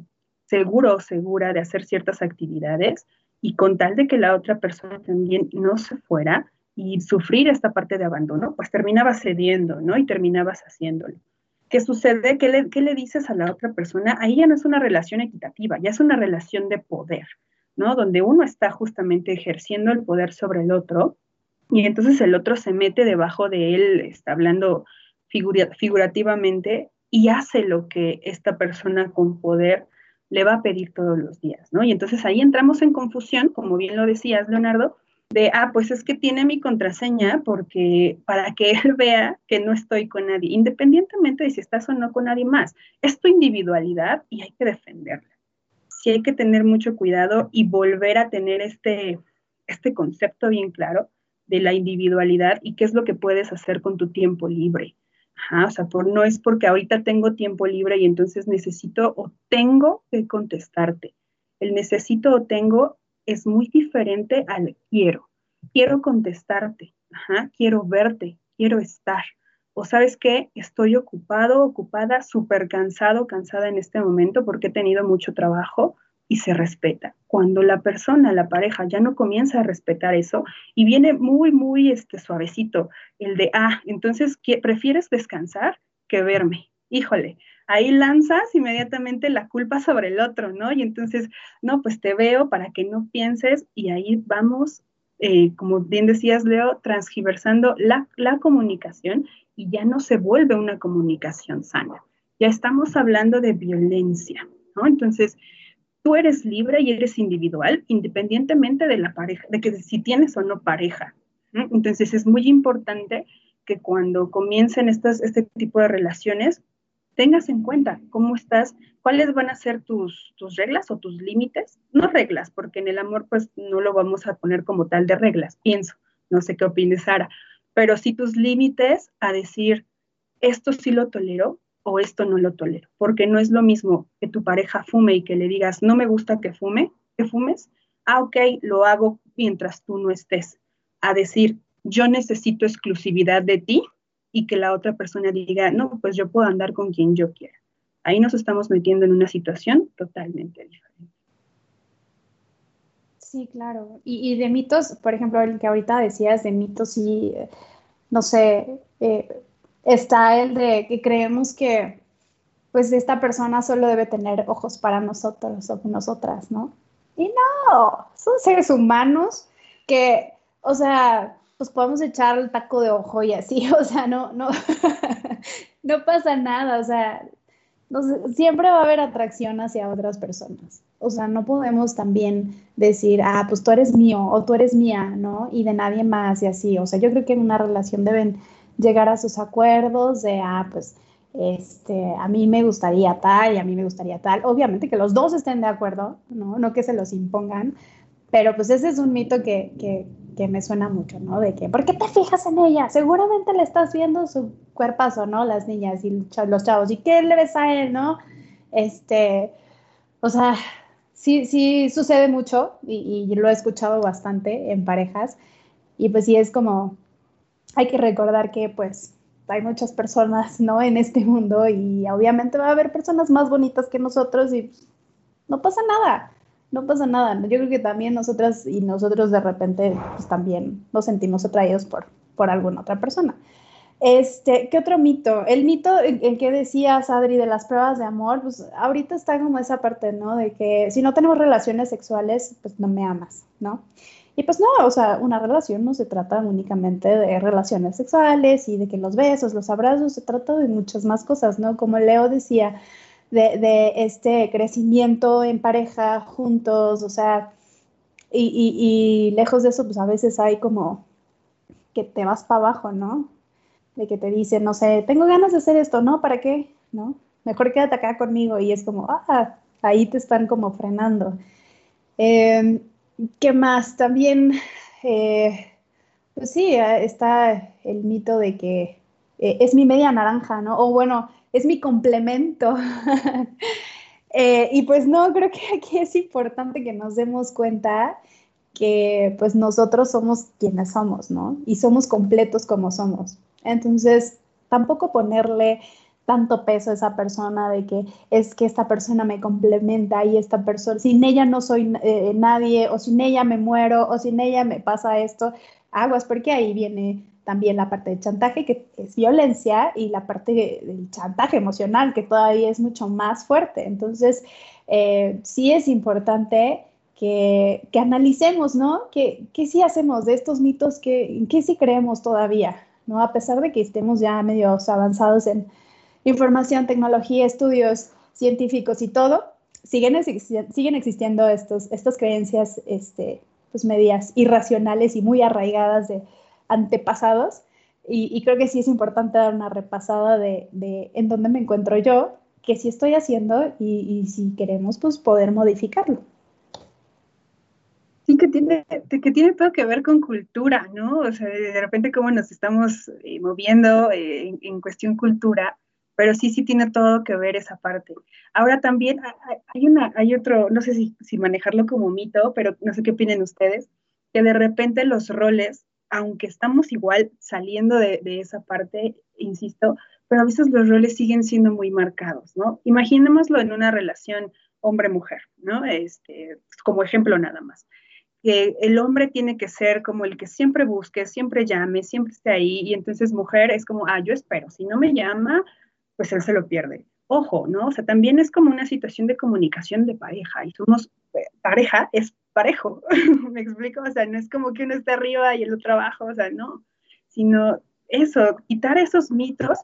seguro o segura de hacer ciertas actividades, y con tal de que la otra persona también no se fuera y sufrir esta parte de abandono, pues terminabas cediendo, ¿no? Y terminabas haciéndolo. ¿Qué sucede? ¿Qué le, ¿Qué le dices a la otra persona? Ahí ya no es una relación equitativa, ya es una relación de poder, Donde uno está justamente ejerciendo el poder sobre el otro y entonces el otro se mete debajo de él, está hablando figura, figurativamente, y hace lo que esta persona con poder le va a pedir todos los días, ¿no? Y entonces ahí entramos en confusión, como bien lo decías, Leonardo, de, ah, pues es que tiene mi contraseña porque para que (laughs) él vea que no estoy con nadie, independientemente de si estás o no con nadie más. Es tu individualidad y hay que defenderla. Sí hay que tener mucho cuidado y volver a tener este, este concepto bien claro de la individualidad y qué es lo que puedes hacer con tu tiempo libre. O sea, no es porque ahorita tengo tiempo libre y entonces necesito o tengo que contestarte. El necesito o tengo es muy diferente al quiero. Quiero contestarte, quiero verte, quiero estar. O sabes qué, estoy ocupado, ocupada, súper cansado, cansada en este momento porque he tenido mucho trabajo y se respeta. Cuando la persona, la pareja, ya no comienza a respetar eso y viene muy, muy este, suavecito el de, ah, entonces, ¿qué, ¿prefieres descansar que verme? Híjole, ahí lanzas inmediatamente la culpa sobre el otro, ¿no? Y entonces, no, pues te veo para que no pienses y ahí vamos, eh, como bien decías, Leo, transgiversando la, la comunicación y ya no se vuelve una comunicación sana. Ya estamos hablando de violencia, ¿no? Entonces, tú eres libre y eres individual, independientemente de la pareja, de que si tienes o no pareja. Entonces es muy importante que cuando comiencen estas, este tipo de relaciones, tengas en cuenta cómo estás, cuáles van a ser tus, tus reglas o tus límites. No reglas, porque en el amor pues no lo vamos a poner como tal de reglas, pienso. No sé qué opines, Sara, pero sí tus límites a decir, esto sí lo tolero, o esto no lo tolero, porque no es lo mismo que tu pareja fume y que le digas, no me gusta que fume, que fumes, ah, ok, lo hago mientras tú no estés, a decir, yo necesito exclusividad de ti y que la otra persona diga, no, pues yo puedo andar con quien yo quiera. Ahí nos estamos metiendo en una situación totalmente diferente. Sí, claro. Y, y de mitos, por ejemplo, el que ahorita decías de mitos, y, no sé, eh, está el de que creemos que pues esta persona solo debe tener ojos para nosotros o nosotras, ¿no? Y no, son seres humanos que, o sea, pues podemos echar el taco de ojo y así, (laughs) o sea, no, no, (laughs) no pasa nada, o sea, no, siempre va a haber atracción hacia otras personas. O sea, no podemos también decir, ah, pues tú eres mío o tú eres mía, ¿no? Y de nadie más y así. O sea, yo creo que en una relación deben llegar a sus acuerdos de, ah, pues, este, a mí me gustaría tal y a mí me gustaría tal. Obviamente que los dos estén de acuerdo, ¿no? No que se los impongan, pero pues ese es un mito que, que, que me suena mucho, ¿no? De que, ¿por qué te fijas en ella? Seguramente le estás viendo su cuerpazo, ¿no? Las niñas y los chavos. ¿Y qué le ves a él, no? Este, o sea, sí, sí sucede mucho y, y lo he escuchado bastante en parejas. Y pues sí es como, hay que recordar que pues hay muchas personas, ¿no? En este mundo y obviamente va a haber personas más bonitas que nosotros y no pasa nada, no pasa nada. Yo creo que también nosotras y nosotros de repente pues también nos sentimos atraídos por, por alguna otra persona. Este, ¿qué otro mito? El mito en, que decías, Adri, de las pruebas de amor, pues ahorita está como esa parte, ¿no? De que si no tenemos relaciones sexuales, pues no me amas, ¿no? Y pues no, o sea, una relación no se trata únicamente de relaciones sexuales y de que los besos, los abrazos, se trata de muchas más cosas, ¿no? Como Leo decía, de, este crecimiento en pareja, juntos, o sea, y, y, lejos de eso, pues a veces hay como que te vas para abajo, ¿no? de que te dicen, no sé, tengo ganas de hacer esto, ¿no? ¿Para qué? ¿No? Mejor quédate acá conmigo y es como, ah, ahí te están como frenando. Em, ¿Qué más? También, eh, pues sí, está el mito de que eh, es mi media naranja, ¿no? O bueno, es mi complemento. (laughs) Eh, y pues no, creo que aquí es importante que nos demos cuenta que pues nosotros somos quienes somos, ¿no? Y somos completos como somos. Entonces, tampoco ponerle tanto peso a esa persona de que es que esta persona me complementa y esta persona, sin ella no soy eh, nadie, o sin ella me muero, o sin ella me pasa esto, aguas, porque ahí viene también la parte de chantaje, que es violencia, y la parte del chantaje emocional, que todavía es mucho más fuerte. Entonces, eh, sí es importante que, que analicemos, ¿no? ¿Qué, ¿Qué, sí hacemos de estos mitos? ¿Qué, ¿Qué sí creemos todavía? ¿no? A pesar de que estemos ya medio avanzados en información, tecnología, estudios científicos y todo, siguen, siguen existiendo estos, estas creencias este, pues medias irracionales y muy arraigadas de antepasados. Y, creo que sí es importante dar una repasada de, en dónde me encuentro yo, qué sí estoy haciendo y, si queremos, pues poder modificarlo. Sí, que tiene, que tiene todo que ver con cultura, ¿no? O sea, de repente cómo nos estamos eh, moviendo eh, en, cuestión cultura, pero sí, sí tiene todo que ver esa parte. Ahora también hay, una, hay otro, no sé si, si manejarlo como mito, pero no sé qué opinen ustedes, que de repente los roles aunque estamos igual saliendo de, esa parte, insisto, pero a veces los roles siguen siendo muy marcados, ¿no? Imaginémoslo en una relación hombre-mujer, ¿no? Este, como ejemplo nada más. Que el hombre tiene que ser como el que siempre busque, siempre llame, siempre esté ahí, y entonces mujer es como, ah, yo espero, si no me llama, pues él se lo pierde. Ojo, ¿no? O sea, también es como una situación de comunicación de pareja, y somos, eh, pareja es parejo, (laughs) ¿me explico? O sea, no es como que uno esté arriba y el otro abajo, o sea, no, sino eso, quitar esos mitos,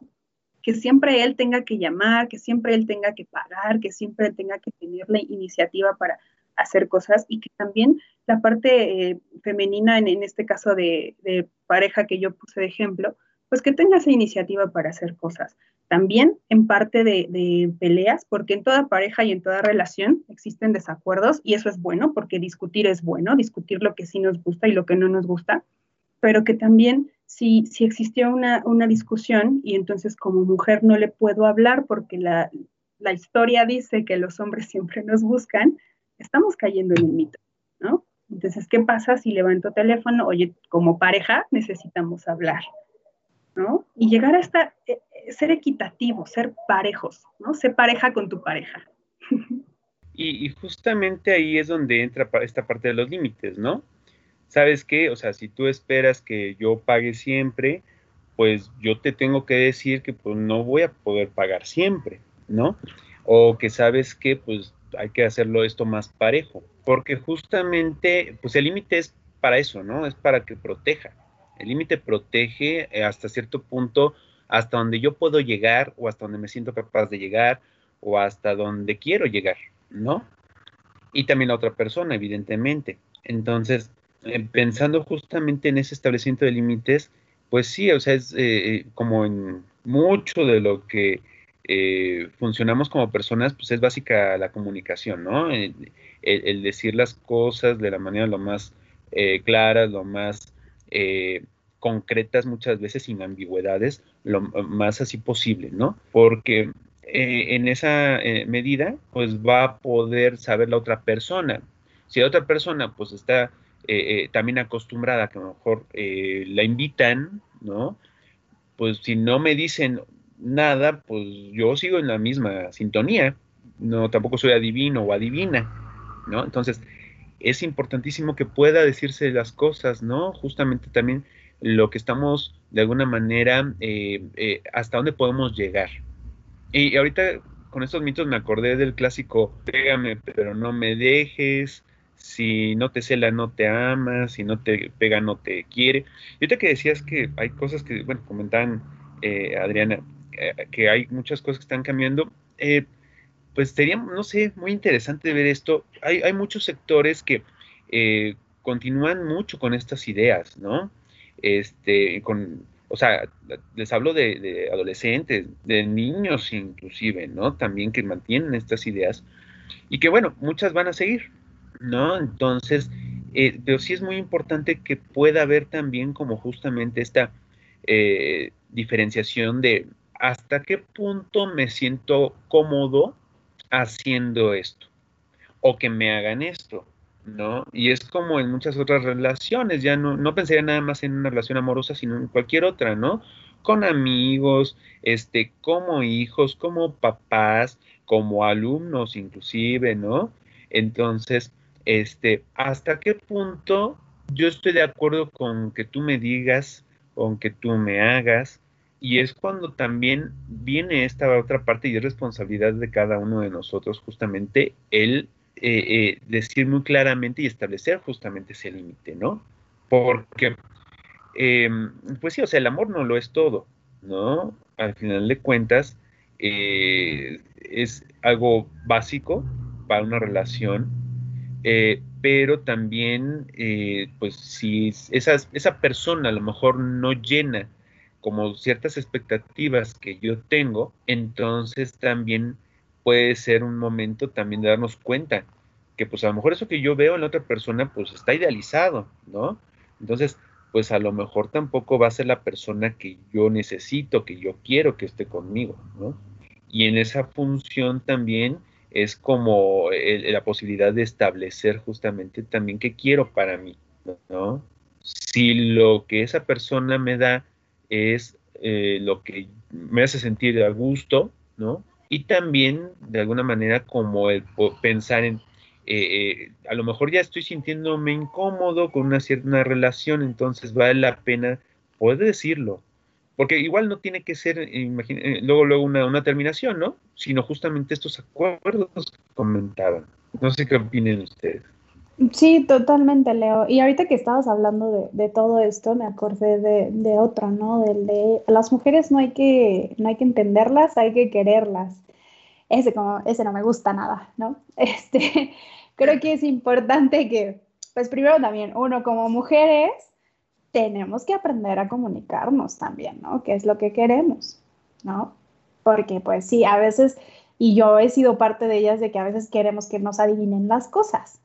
que siempre él tenga que llamar, que siempre él tenga que pagar, que siempre él tenga que tener la iniciativa para hacer cosas y que también la parte eh, femenina, en, este caso de pareja que yo puse de ejemplo, pues que tenga esa iniciativa para hacer cosas también en parte de, peleas, porque en toda pareja y en toda relación existen desacuerdos y eso es bueno, porque discutir es bueno, discutir lo que sí nos gusta y lo que no nos gusta, pero que también si, si existió una, discusión y entonces como mujer no le puedo hablar porque la, la historia dice que los hombres siempre nos buscan, estamos cayendo en un mito, ¿no? Entonces, ¿qué pasa si levanto teléfono? Oye, como pareja necesitamos hablar ¿no? Y llegar a esta, eh, ser equitativo, ser parejos, ¿no? Ser pareja con tu pareja. (laughs) Y, justamente ahí es donde entra esta parte de los límites, ¿no? ¿Sabes qué? O sea, si tú esperas que yo pague siempre, pues yo te tengo que decir que pues no voy a poder pagar siempre, ¿no? O que sabes que pues hay que hacerlo esto más parejo, porque justamente pues el límite es para eso, ¿no? Es para que proteja. El límite protege hasta cierto punto, hasta donde yo puedo llegar o hasta donde me siento capaz de llegar o hasta donde quiero llegar, ¿no? Y también la otra persona, evidentemente. Entonces, eh, pensando justamente en ese establecimiento de límites, pues sí, o sea, es eh, como en mucho de lo que funcionamos como personas, pues es básica la comunicación, ¿no? El, el decir las cosas de la manera lo más clara, lo más eh, concretas muchas veces sin ambigüedades, lo más así posible, ¿no? Porque eh, en esa eh, medida, pues va a poder saber la otra persona. Si la otra persona, pues está también acostumbrada, que a lo mejor la invitan, ¿no? Pues si no me dicen nada, pues yo sigo en la misma sintonía, no, tampoco soy adivino o adivina, ¿no? Entonces, es importantísimo que pueda decirse las cosas, ¿no? Justamente también lo que estamos de alguna manera, eh, eh, hasta dónde podemos llegar. Y ahorita con estos mitos me acordé del clásico, pégame pero no me dejes, si no te cela no te amas, si no te pega no te quiere. Y ahorita que decías que hay cosas que, bueno, comentaban eh, Adriana, que hay muchas cosas que están cambiando, pues sería, no sé, muy interesante ver esto. Hay, hay muchos sectores que eh, continúan mucho con estas ideas, ¿no? Este, con o sea, les hablo de, adolescentes, de niños inclusive, ¿no? También que mantienen estas ideas y que, bueno, muchas van a seguir, ¿no? Entonces, eh, pero sí es muy importante que pueda haber también como justamente esta eh, diferenciación de hasta qué punto me siento cómodo haciendo esto o que me hagan esto, ¿no? Y es como en muchas otras relaciones, ya no, no pensaría nada más en una relación amorosa, sino en cualquier otra, ¿no? Con amigos, este, como hijos, como papás, como alumnos inclusive, ¿no? Entonces, este, ¿hasta qué punto yo estoy de acuerdo con que tú me digas, con que tú me hagas? Y es cuando también viene esta otra parte y es responsabilidad de cada uno de nosotros justamente el eh, eh, decir muy claramente y establecer justamente ese límite, ¿no? Porque, em, pues sí, o sea, el amor no lo es todo, ¿no? Al final de cuentas, eh, es algo básico para una relación, pero también, pues si esa persona a lo mejor no llena como ciertas expectativas que yo tengo, entonces también puede ser un momento también de darnos cuenta que pues a lo mejor eso que yo veo en la otra persona pues está idealizado, ¿no? Entonces, pues a lo mejor tampoco va a ser la persona que yo necesito, que yo quiero que esté conmigo, ¿no? Y en esa función también es como la posibilidad de establecer justamente también qué quiero para mí, ¿no? Si lo que esa persona me da es eh, lo que me hace sentir a gusto, ¿no? Y también de alguna manera como el pensar en, eh, eh, a lo mejor ya estoy sintiéndome incómodo con una cierta relación, entonces vale la pena poder decirlo, porque igual no tiene que ser, eh, luego, luego una, una, terminación, ¿no? Sino justamente estos acuerdos que comentaban. No sé qué opinen ustedes. Sí, totalmente, Leo. Y ahorita que estabas hablando de, todo esto, me acordé de, de otro, ¿no? Del de las mujeres no hay que, no hay que entenderlas, hay que quererlas. Ese como, ese no me gusta nada, ¿no? (laughs) Este, creo que es importante que, pues primero también, uno como mujeres, tenemos que aprender a comunicarnos también, ¿no? ¿Qué es lo que queremos, ¿no? Porque pues sí, a veces, y yo he sido parte de ellas, de que a veces queremos que nos adivinen las cosas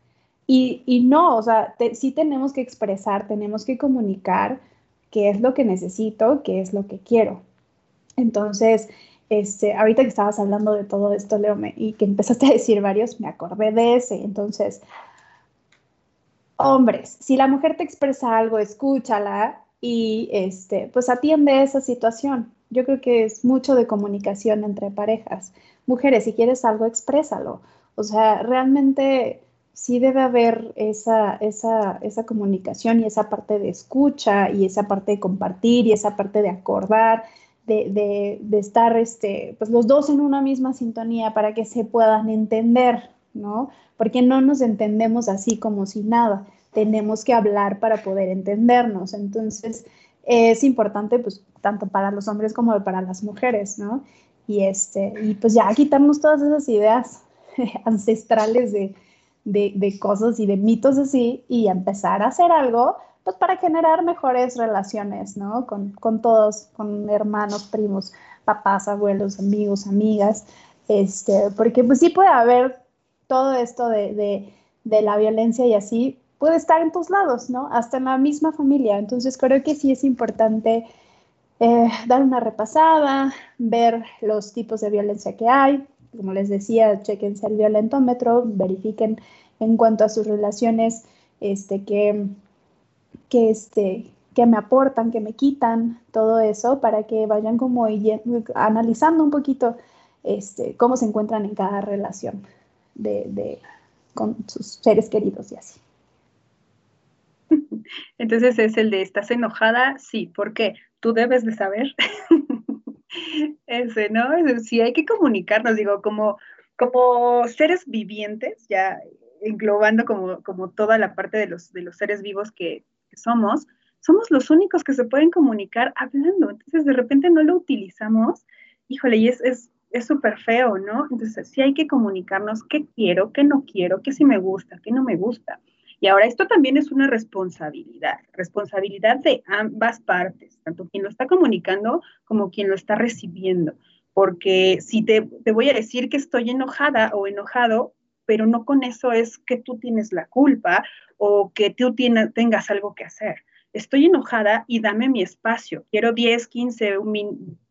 y, no, o sea, sí tenemos que expresar, tenemos que comunicar qué es lo que necesito, qué es lo que quiero. Entonces, este, ahorita que estabas hablando de todo esto, Leo, y que empezaste a decir varios, me acordé de ese. Entonces, hombres, si la mujer te expresa algo, escúchala y este, pues atiende esa situación. Yo creo que es mucho de comunicación entre parejas. Mujeres, si quieres algo, exprésalo. O sea, realmente sí debe haber esa, esa, esa, comunicación y esa parte de escucha y esa parte de compartir y esa parte de acordar, de, de, estar este, pues los dos en una misma sintonía para que se puedan entender, ¿no? Porque no nos entendemos así como si nada. Tenemos que hablar para poder entendernos. Entonces, es importante, pues, tanto para los hombres como para las mujeres, ¿no? Y, este, y pues ya quitarnos todas esas ideas (laughs) ancestrales de, de, cosas y de mitos así y empezar a hacer algo pues para generar mejores relaciones, ¿no? Con, todos, con hermanos, primos, papás, abuelos, amigos, amigas, este, porque pues sí puede haber todo esto de, la violencia y así, puede estar en tus lados, ¿no? Hasta en la misma familia. Entonces creo que sí es importante eh, dar una repasada, ver los tipos de violencia que hay, como les decía, chequense el violentómetro, verifiquen en cuanto a sus relaciones este, que, que, este, que me aportan, que me quitan, todo eso, para que vayan como analizando un poquito este, cómo se encuentran en cada relación de, de, con sus seres queridos y así. (laughs) Entonces es el de, ¿estás enojada? Sí, ¿por qué? Tú debes de saber. (laughs) (laughs) Ese, ¿no? Sí, hay que comunicarnos, digo, como, como seres vivientes, ya englobando como, como toda la parte de los, de los seres vivos que, somos, somos los únicos que se pueden comunicar hablando. Entonces, de repente no lo utilizamos, híjole, y es, es súper feo, ¿no? Entonces, sí hay que comunicarnos qué quiero, qué no quiero, qué sí me gusta, qué no me gusta. Y ahora esto también es una responsabilidad, responsabilidad de ambas partes, tanto quien lo está comunicando como quien lo está recibiendo. Porque si te, te voy a decir que estoy enojada o enojado, pero no con eso es que tú tienes la culpa o que tú tengas algo que hacer. Estoy enojada y dame mi espacio. Quiero 10, 15,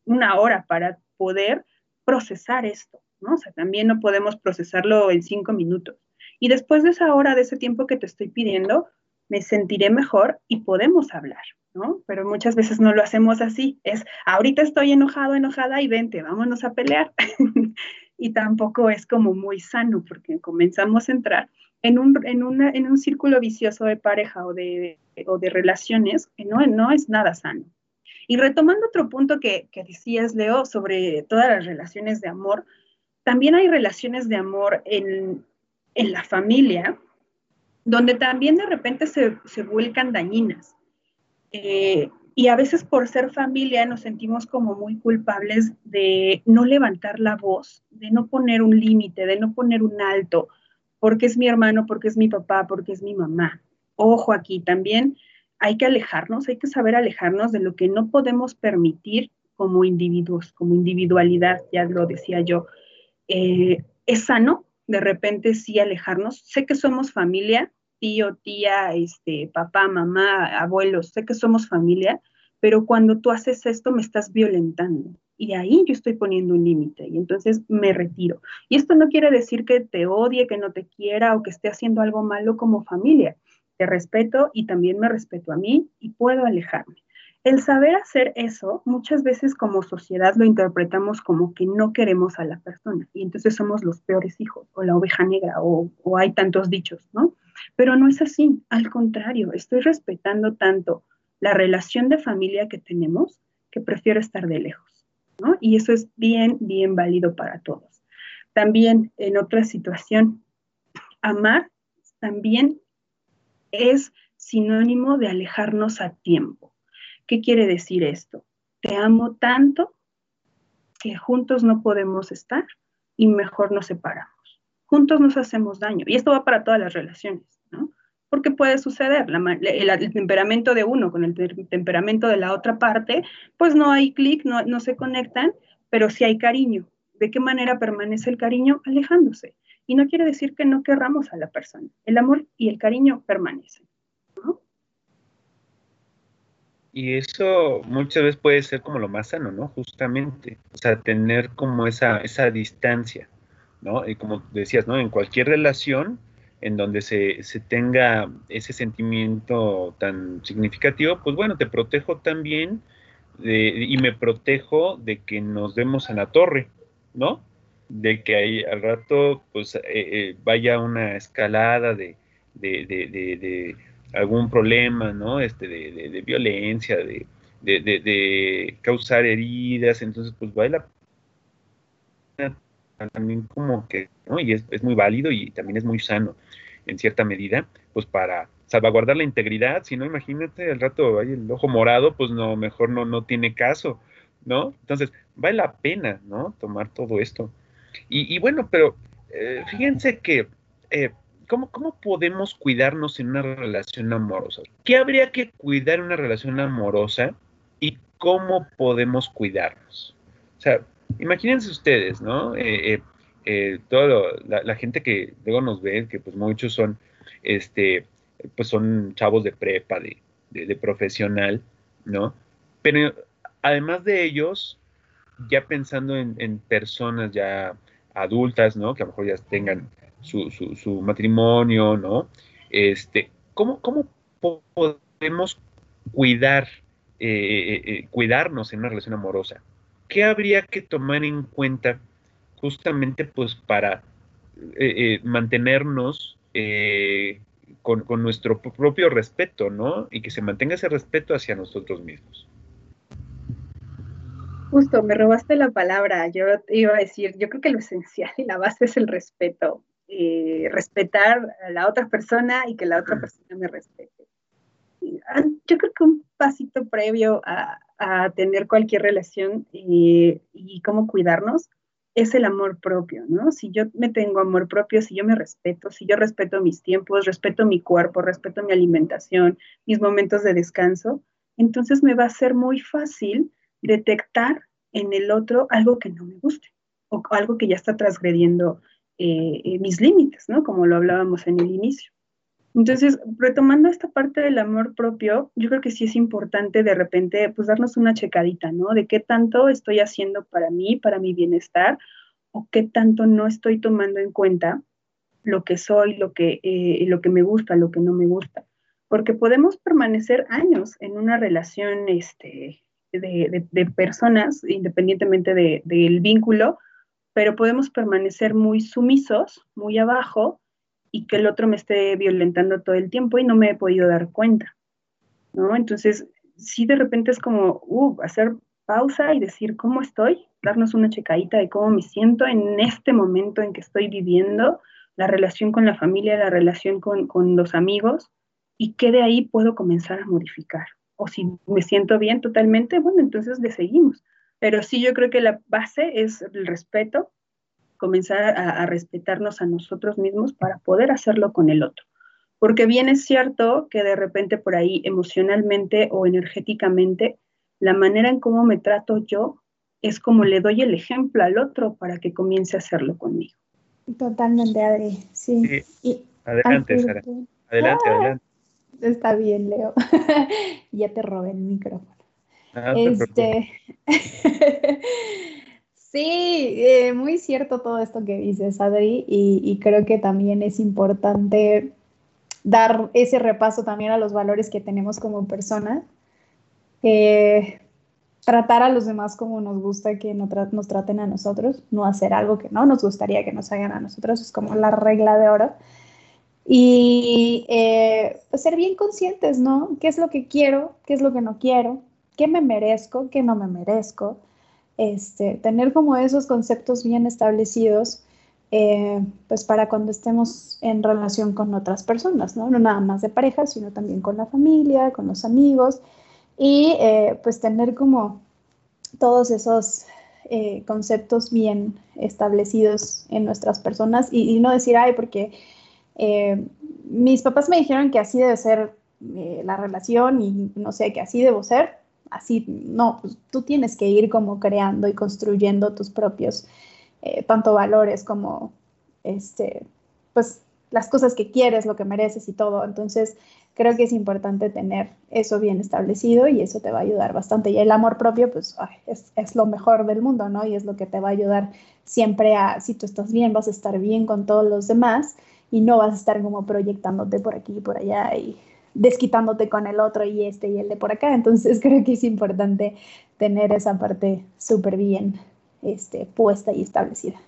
una hora para poder procesar esto, ¿no? O sea, también no podemos procesarlo en cinco minutos. Y después de esa hora, de ese tiempo que te estoy pidiendo, me sentiré mejor y podemos hablar, ¿no? Pero muchas veces no lo hacemos así. Es, ahorita estoy enojado, enojada y vente, vámonos a pelear. (laughs) y tampoco es como muy sano porque comenzamos a entrar en un, en en un círculo vicioso de pareja o de, o de relaciones que no, no es nada sano. Y retomando otro punto que, que decías, Leo, sobre todas las relaciones de amor, también hay relaciones de amor en, en la familia, donde también de repente se, vuelcan dañinas. Eh, y a veces por ser familia nos sentimos como muy culpables de no levantar la voz, de no poner un límite, de no poner un alto, porque es mi hermano, porque es mi papá, porque es mi mamá. Ojo aquí, también hay que alejarnos, hay que saber alejarnos de lo que no podemos permitir como individuos, como individualidad, ya lo decía yo. Eh, es sano de repente sí alejarnos. Sé que somos familia, tío, tía, este, papá, mamá, abuelos, sé que somos familia, pero cuando tú haces esto me estás violentando. Y ahí yo estoy poniendo un límite y entonces me retiro. Y esto no quiere decir que te odie, que no te quiera o que esté haciendo algo malo como familia. Te respeto y también me respeto a mí y puedo alejarme. El saber hacer eso, muchas veces como sociedad lo interpretamos como que no queremos a la persona y entonces somos los peores hijos o la oveja negra o, hay tantos dichos, ¿no? Pero no es así, al contrario, estoy respetando tanto la relación de familia que tenemos que prefiero estar de lejos, ¿no? Y eso es bien, bien válido para todos. También en otra situación, amar también es sinónimo de alejarnos a tiempo. ¿Qué quiere decir esto? Te amo tanto que juntos no podemos estar y mejor nos separamos. Juntos nos hacemos daño. Y esto va para todas las relaciones, ¿no? Porque puede suceder, el, temperamento de uno con el temperamento de la otra parte, pues no hay clic, no, no se conectan, pero sí hay cariño. ¿De qué manera permanece el cariño? Alejándose. Y no quiere decir que no querramos a la persona. El amor y el cariño permanecen. Y eso muchas veces puede ser como lo más sano, ¿no? Justamente, o sea, tener como esa, esa distancia, ¿no? Y como decías, ¿no? En cualquier relación en donde se, se tenga ese sentimiento tan significativo, pues bueno, te protejo también y me protejo de que nos demos en la torre, ¿no? De que ahí al rato, pues, eh, eh, vaya una escalada de, de, de algún problema, ¿no? Este, de, de, violencia, de, de, causar heridas, entonces pues baila también como que, ¿no? Y es, es, muy válido y también es muy sano en cierta medida, pues para salvaguardar la integridad, si no, imagínate, al rato hay el ojo morado, pues no, mejor no, no tiene caso, ¿no? Entonces, vale la pena, ¿no? Tomar todo esto. Y, y bueno, pero eh, fíjense que eh, ¿cómo, podemos cuidarnos en una relación amorosa? ¿Qué habría que cuidar en una relación amorosa y cómo podemos cuidarnos? O sea, imagínense ustedes, ¿no? Eh, eh, eh toda la, gente que luego nos ve, que pues muchos son, este, pues son chavos de prepa, de, profesional, ¿no? Pero además de ellos, ya pensando en, en, personas ya adultas, ¿no? Que a lo mejor ya tengan su, su, matrimonio, ¿no? Este, ¿cómo, cómo podemos cuidar, eh, eh, eh, cuidarnos en una relación amorosa? ¿Qué habría que tomar en cuenta justamente pues para mantenernos con, con, nuestro propio respeto, ¿no? Y que se mantenga ese respeto hacia nosotros mismos. Justo, me robaste la palabra. Yo iba a decir, yo creo que lo esencial y la base es el respeto. Eh, respetar a la otra persona y que la otra persona me respete. Ah, yo creo que un pasito previo a, tener cualquier relación y, cómo cuidarnos es el amor propio, ¿no? Si yo me tengo amor propio, si yo me respeto, si yo respeto mis tiempos, respeto mi cuerpo, respeto mi alimentación, mis momentos de descanso, entonces me va a ser muy fácil detectar en el otro algo que no me guste o algo que ya está transgrediendo eh, eh, mis límites, ¿no? Como lo hablábamos en el inicio. Entonces, retomando esta parte del amor propio, yo creo que sí es importante de repente, pues darnos una checadita, ¿no? De qué tanto estoy haciendo para mí, para mi bienestar, o qué tanto no estoy tomando en cuenta lo que soy, lo que, eh, lo que me gusta, lo que no me gusta. Porque podemos permanecer años en una relación este, de, personas, independientemente del vínculo, pero podemos permanecer muy sumisos, muy abajo, y que el otro me esté violentando todo el tiempo y no me he podido dar cuenta, ¿no? Entonces, sí de repente es como, uh, hacer pausa y decir cómo estoy, darnos una checadita de cómo me siento en este momento en que estoy viviendo, la relación con la familia, la relación con, con los amigos, y qué de ahí puedo comenzar a modificar. O si me siento bien totalmente, bueno, entonces le seguimos. Pero sí, yo creo que la base es el respeto, comenzar a, respetarnos a nosotros mismos para poder hacerlo con el otro. Porque bien es cierto que de repente por ahí emocionalmente o energéticamente, la manera en cómo me trato yo es como le doy el ejemplo al otro para que comience a hacerlo conmigo. Totalmente, Adri. Sí. adelante, Sara. Adelante, ah, adelante. Está bien, Leo. (laughs) ya te robé el micrófono. Ah, este... (laughs) Sí, eh, muy cierto todo esto que dices, Adri, y, creo que también es importante dar ese repaso también a los valores que tenemos como personas, tratar a los demás como nos gusta que nos traten a nosotros, no hacer algo que no nos gustaría que nos hagan a nosotros, es como la regla de oro. Y eh, pues ser bien conscientes, ¿no? ¿Qué es lo que quiero? ¿Qué es lo que no quiero? ¿Qué me merezco? ¿Qué no me merezco? Este, tener como esos conceptos bien establecidos, eh, pues para cuando estemos en relación con otras personas, ¿no? No nada más de pareja, sino también con la familia, con los amigos, y eh, pues tener como todos esos eh, conceptos bien establecidos en nuestras personas y, no decir, ay, porque mis papás me dijeron que así debe ser la relación y no sé, que así debo ser, así, no, pues tú tienes que ir como creando y construyendo tus propios, eh, tanto valores como, este, pues las cosas que quieres, lo que mereces y todo. Entonces, creo que es importante tener eso bien establecido y eso te va a ayudar bastante. Y el amor propio, pues, es, es, lo mejor del mundo, ¿no? Y es lo que te va a ayudar siempre a, si tú estás bien, vas a estar bien con todos los demás y no vas a estar como proyectándote por aquí y por allá y desquitándote con el otro y este y el de por acá. Entonces (laughs) creo que es importante tener esa parte súper bien este, puesta y establecida.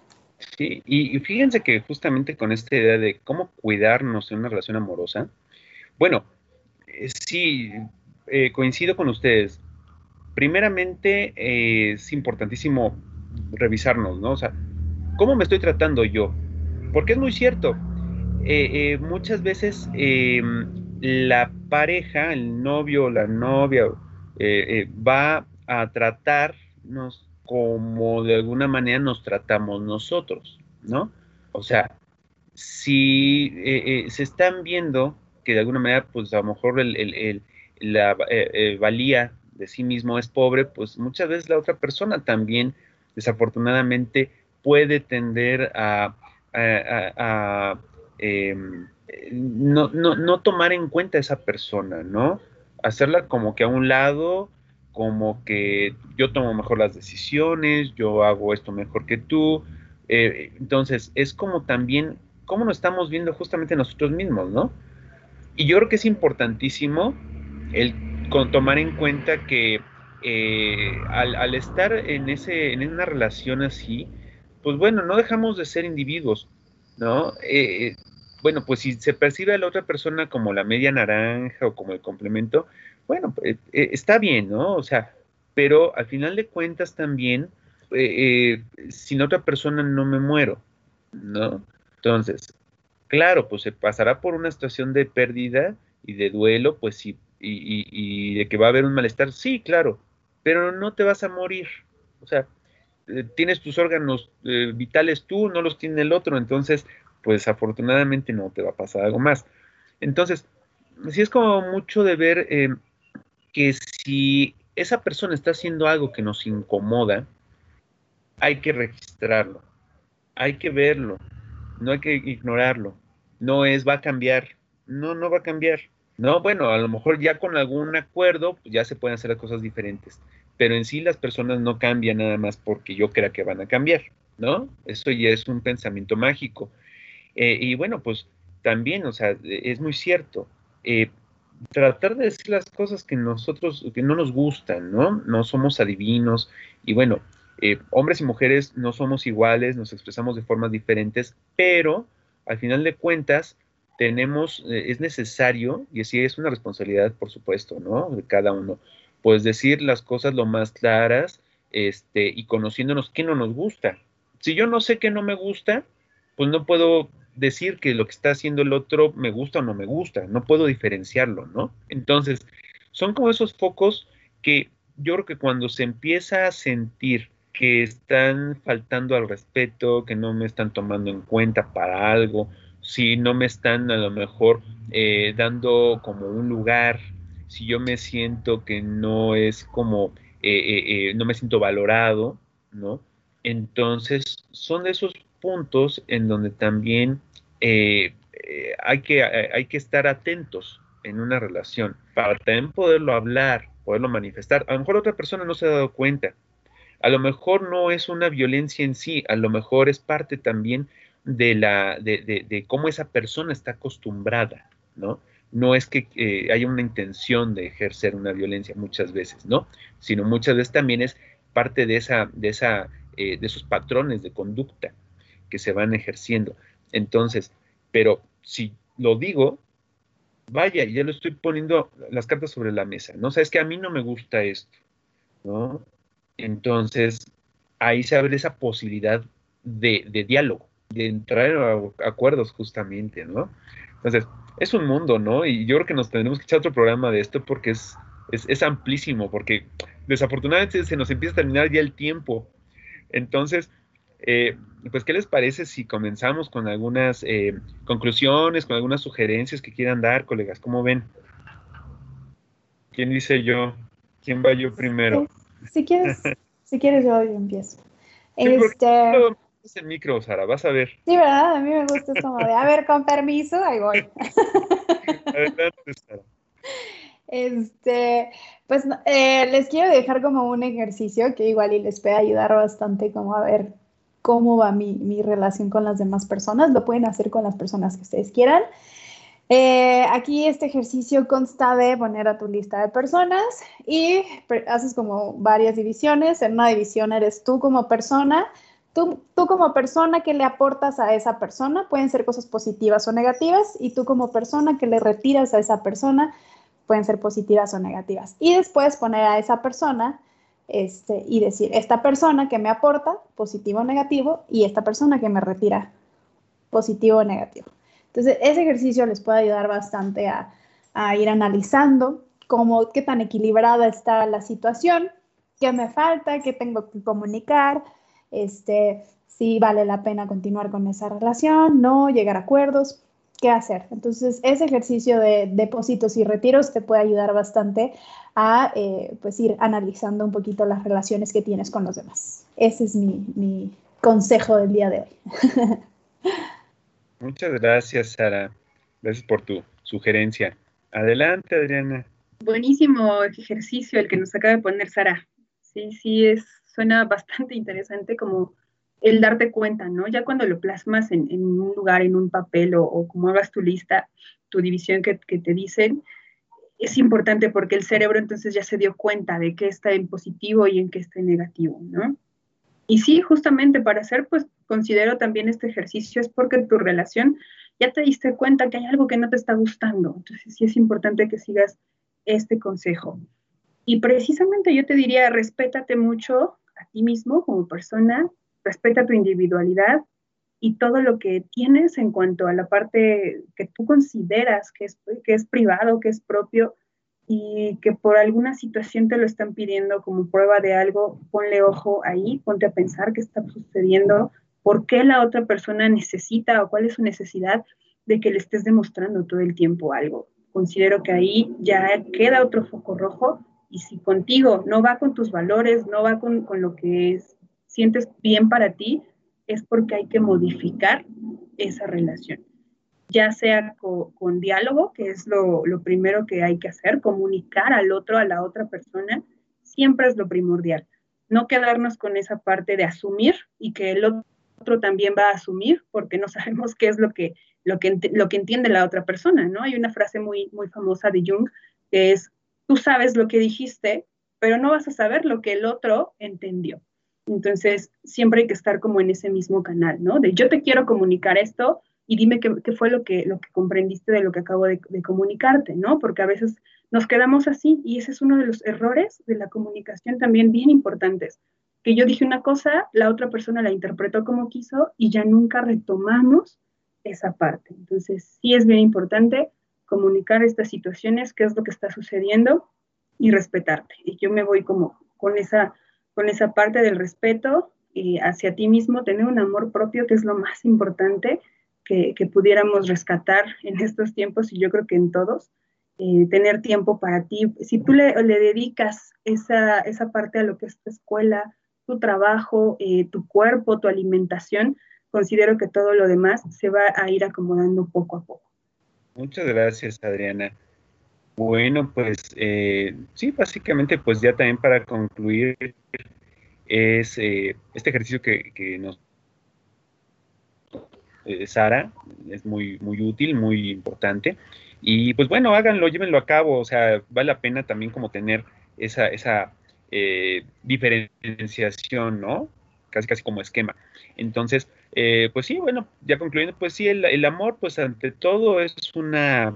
Sí, y, fíjense que justamente con esta idea de cómo cuidarnos en una relación amorosa, bueno, eh, sí, eh, coincido con ustedes. Primeramente, eh, es importantísimo revisarnos, ¿no? O sea, ¿cómo me estoy tratando yo? Porque es muy cierto, muchas veces em, la pareja, el novio o la novia, eh, eh, va a tratarnos como de alguna manera nos tratamos nosotros, ¿no? O sea, si eh, se están viendo que de alguna manera, pues a lo mejor la valía de sí mismo es pobre, pues muchas veces la otra persona también, desafortunadamente, puede tender a, em, no, no, no tomar en cuenta a esa persona, ¿no? Hacerla como que a un lado, como que yo tomo mejor las decisiones, yo hago esto mejor que tú. Eh, entonces, es como también cómo nos estamos viendo justamente nosotros mismos, ¿no? Y yo creo que es importantísimo el tomar en cuenta que eh, al, estar en, ese, en una relación así, pues bueno, no dejamos de ser individuos, ¿no? Eh, bueno, pues si se percibe a la otra persona como la media naranja o como el complemento, bueno, pues, eh, está bien, ¿no? O sea, pero al final de cuentas también, eh, eh, sin otra persona no me muero, ¿no? Entonces, claro, pues se pasará por una situación de pérdida y de duelo, pues sí, y, y de que va a haber un malestar, sí, claro, pero no te vas a morir. O sea, eh, tienes tus órganos eh, vitales tú, no los tiene el otro, entonces, pues afortunadamente no te va a pasar algo más. Entonces, sí es como mucho de ver eh, que si esa persona está haciendo algo que nos incomoda, hay que registrarlo, hay que verlo, no hay que ignorarlo. No es va a cambiar, no, no va a cambiar. No, bueno, a lo mejor ya con algún acuerdo pues ya se pueden hacer cosas diferentes, pero en sí las personas no cambian nada más porque yo crea que van a cambiar, ¿no? Eso ya es un pensamiento mágico. Eh, y bueno, pues también, o sea, es muy cierto. Eh, tratar de decir las cosas que nosotros, que no nos gustan, ¿no? No somos adivinos. Y bueno, eh, hombres y mujeres no somos iguales, nos expresamos de formas diferentes, pero al final de cuentas tenemos, eh, es necesario, y así es una responsabilidad, por supuesto, ¿no? De cada uno, pues decir las cosas lo más claras, este, y conociéndonos qué no nos gusta. Si yo no sé qué no me gusta, pues no puedo decir que lo que está haciendo el otro me gusta o no me gusta, no puedo diferenciarlo, ¿no? Entonces, son como esos focos que yo creo que cuando se empieza a sentir que están faltando al respeto, que no me están tomando en cuenta para algo, si no me están a lo mejor eh, dando como un lugar, si yo me siento que no es como, eh, eh, no me siento valorado, ¿no? Entonces, son de esos puntos en donde también hay, que, hay que estar atentos en una relación para también poderlo hablar, poderlo manifestar. A lo mejor otra persona no se ha dado cuenta, a lo mejor no es una violencia en sí, a lo mejor es parte también de, la, de, cómo esa persona está acostumbrada, ¿no? No es que eh, haya una intención de ejercer una violencia muchas veces, ¿no? Sino muchas veces también es parte de, esa, de, esa, eh, de esos patrones de conducta que se van ejerciendo. Entonces, pero si lo digo, vaya, ya lo estoy poniendo las cartas sobre la mesa, ¿no? O es que a mí no me gusta esto, ¿no? Entonces, ahí se abre esa posibilidad de, diálogo, de entrar a acuerdos justamente, ¿no? Entonces, es un mundo, ¿no? Y yo creo que nos tendremos que echar otro programa de esto porque es, es, amplísimo, porque desafortunadamente se nos empieza a terminar ya el tiempo. Entonces, eh, pues, ¿qué les parece si comenzamos con algunas eh, conclusiones, con algunas sugerencias que quieran dar, colegas? ¿Cómo ven? ¿Quién dice yo? ¿Quién va yo primero? Si quieres, (laughs) si quieres yo, empiezo. este... Es el micro, Sara, vas a ver. Sí, ¿verdad? A mí me gusta como de, a ver, con permiso, ahí voy. (laughs) Adelante, Sara. Este, pues eh, les quiero dejar como un ejercicio que igual y les puede ayudar bastante como a ver cómo va mi, mi relación con las demás personas. Lo pueden hacer con las personas que ustedes quieran. Eh, aquí este ejercicio consta de poner a tu lista de personas y haces como varias divisiones. En una división eres tú como persona. Tú, tú como persona que le aportas a esa persona, pueden ser cosas positivas o negativas, y tú como persona que le retiras a esa persona, pueden ser positivas o negativas. Y después poner a esa persona este, y decir, esta persona que me aporta, positivo o negativo, y esta persona que me retira, positivo o negativo. Entonces, ese ejercicio les puede ayudar bastante a, ir analizando cómo, qué tan equilibrada está la situación, qué me falta, qué tengo que comunicar, este, si vale la pena continuar con esa relación, no, llegar a acuerdos, qué hacer. Entonces, ese ejercicio de depósitos y retiros te puede ayudar bastante a eh, pues ir analizando un poquito las relaciones que tienes con los demás. Ese es mi, mi consejo del día de hoy. (laughs) Muchas gracias, Sara. Gracias por tu sugerencia. Adelante, Adriana. Buenísimo ejercicio el que nos acaba de poner Sara. Sí, sí, es, suena bastante interesante como el darte cuenta, ¿no? Ya cuando lo plasmas en, un lugar, en un papel o, como hagas tu lista, tu división que, te dicen, es importante porque el cerebro entonces ya se dio cuenta de qué está en positivo y en qué está en negativo, ¿no? Y sí, justamente para hacer, pues considero también este ejercicio es porque tu relación ya te diste cuenta que hay algo que no te está gustando. Entonces sí es importante que sigas este consejo. Y precisamente yo te diría, respétate mucho a ti mismo como persona, respeta tu individualidad y todo lo que tienes en cuanto a la parte que tú consideras que es, que es privado, que es propio, y que por alguna situación te lo están pidiendo como prueba de algo, ponle ojo ahí, ponte a pensar qué está sucediendo, por qué la otra persona necesita o cuál es su necesidad de que le estés demostrando todo el tiempo algo. Considero que ahí ya queda otro foco rojo y si contigo no va con tus valores, no va con, lo que sientes bien para ti, es porque hay que modificar esa relación ya sea con, diálogo, que es lo, primero que hay que hacer, comunicar al otro, a la otra persona, siempre es lo primordial. No quedarnos con esa parte de asumir y que el otro también va a asumir porque no (laughs) sabemos qué es lo que, lo que, lo que entiende la otra persona, ¿no? Hay una frase muy, muy famosa de Jung que es, tú sabes lo que dijiste, pero no vas a saber lo que el otro entendió. Entonces, siempre hay que estar como en ese mismo canal, ¿no? De yo te quiero comunicar esto, y dime qué, fue lo que, lo que comprendiste de lo que acabo de, comunicarte, ¿no? Porque a veces nos quedamos así y ese es uno de los errores de la comunicación también bien importantes, que yo dije una cosa, la otra persona la interpretó como quiso y ya nunca retomamos esa parte. Entonces, sí es bien importante comunicar estas situaciones, qué es lo que está sucediendo y respetarte. Y yo me voy como con esa, con esa parte del respeto eh, hacia ti mismo, tener un amor propio, que es lo más importante, que, pudiéramos rescatar en estos tiempos y yo creo que en todos, eh, tener tiempo para ti. Si tú le, dedicas esa, esa, parte a lo que es tu escuela, tu trabajo, eh, tu cuerpo, tu alimentación, considero que todo lo demás se va a ir acomodando poco a poco. Muchas gracias, Adriana. Bueno, pues eh, sí, básicamente, pues ya también para concluir, es este ejercicio que, que nos eh, Sara, es muy, muy útil, muy importante. Y pues bueno, háganlo, llévenlo a cabo, o sea, vale la pena también como tener esa, esa eh, diferenciación, ¿no? Casi, casi como esquema. Entonces, eh, pues sí, bueno, ya concluyendo, pues sí, el, amor, pues ante todo es una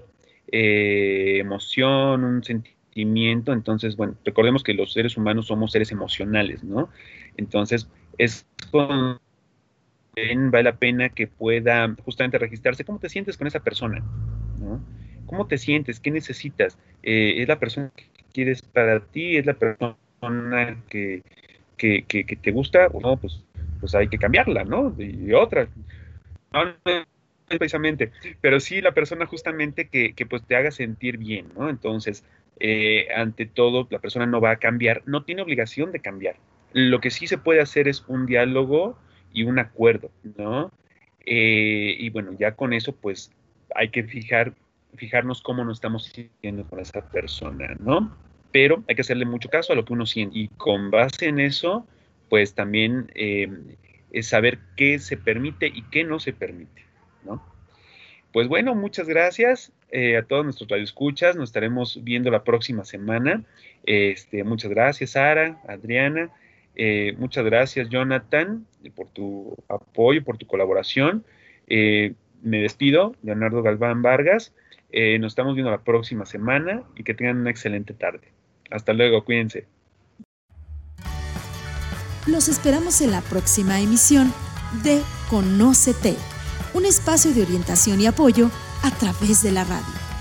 emoción, un sentimiento, entonces, bueno, recordemos que los seres humanos somos seres emocionales, ¿no? Entonces, es con vale la pena que pueda justamente registrarse. ¿Cómo te sientes con esa persona? ¿Cómo te sientes? ¿Qué necesitas? Eh, ¿Es la persona que quieres para ti? ¿Es la persona que, que, te gusta? O no, pues, pues hay que cambiarla, ¿no? Y, otra. No, no, (laughs) precisamente, pero sí la persona justamente que, que, pues te haga sentir bien, ¿no? Entonces, eh, ante todo, la persona no va a cambiar, no tiene obligación de cambiar. Lo que sí se puede hacer es un diálogo y un acuerdo, ¿no? Eh, y bueno, ya con eso, pues hay que fijar, fijarnos cómo nos estamos sintiendo con esa persona, ¿no? Pero hay que hacerle mucho caso a lo que uno siente. Y con base en eso, pues también eh, es saber qué se permite y qué no se permite, Pues bueno, muchas gracias eh, a todos nuestros radioescuchas. Nos estaremos viendo la próxima semana. Este, muchas gracias, Sara, Adriana. Eh, muchas gracias, Jonathan, por tu apoyo, por tu colaboración. Eh, me despido, Leonardo Galván Vargas. Nos estamos viendo la próxima semana y que tengan una excelente tarde. Hasta luego, cuídense. Los esperamos en la próxima emisión de Conócete, un espacio de orientación y apoyo a través de la radio.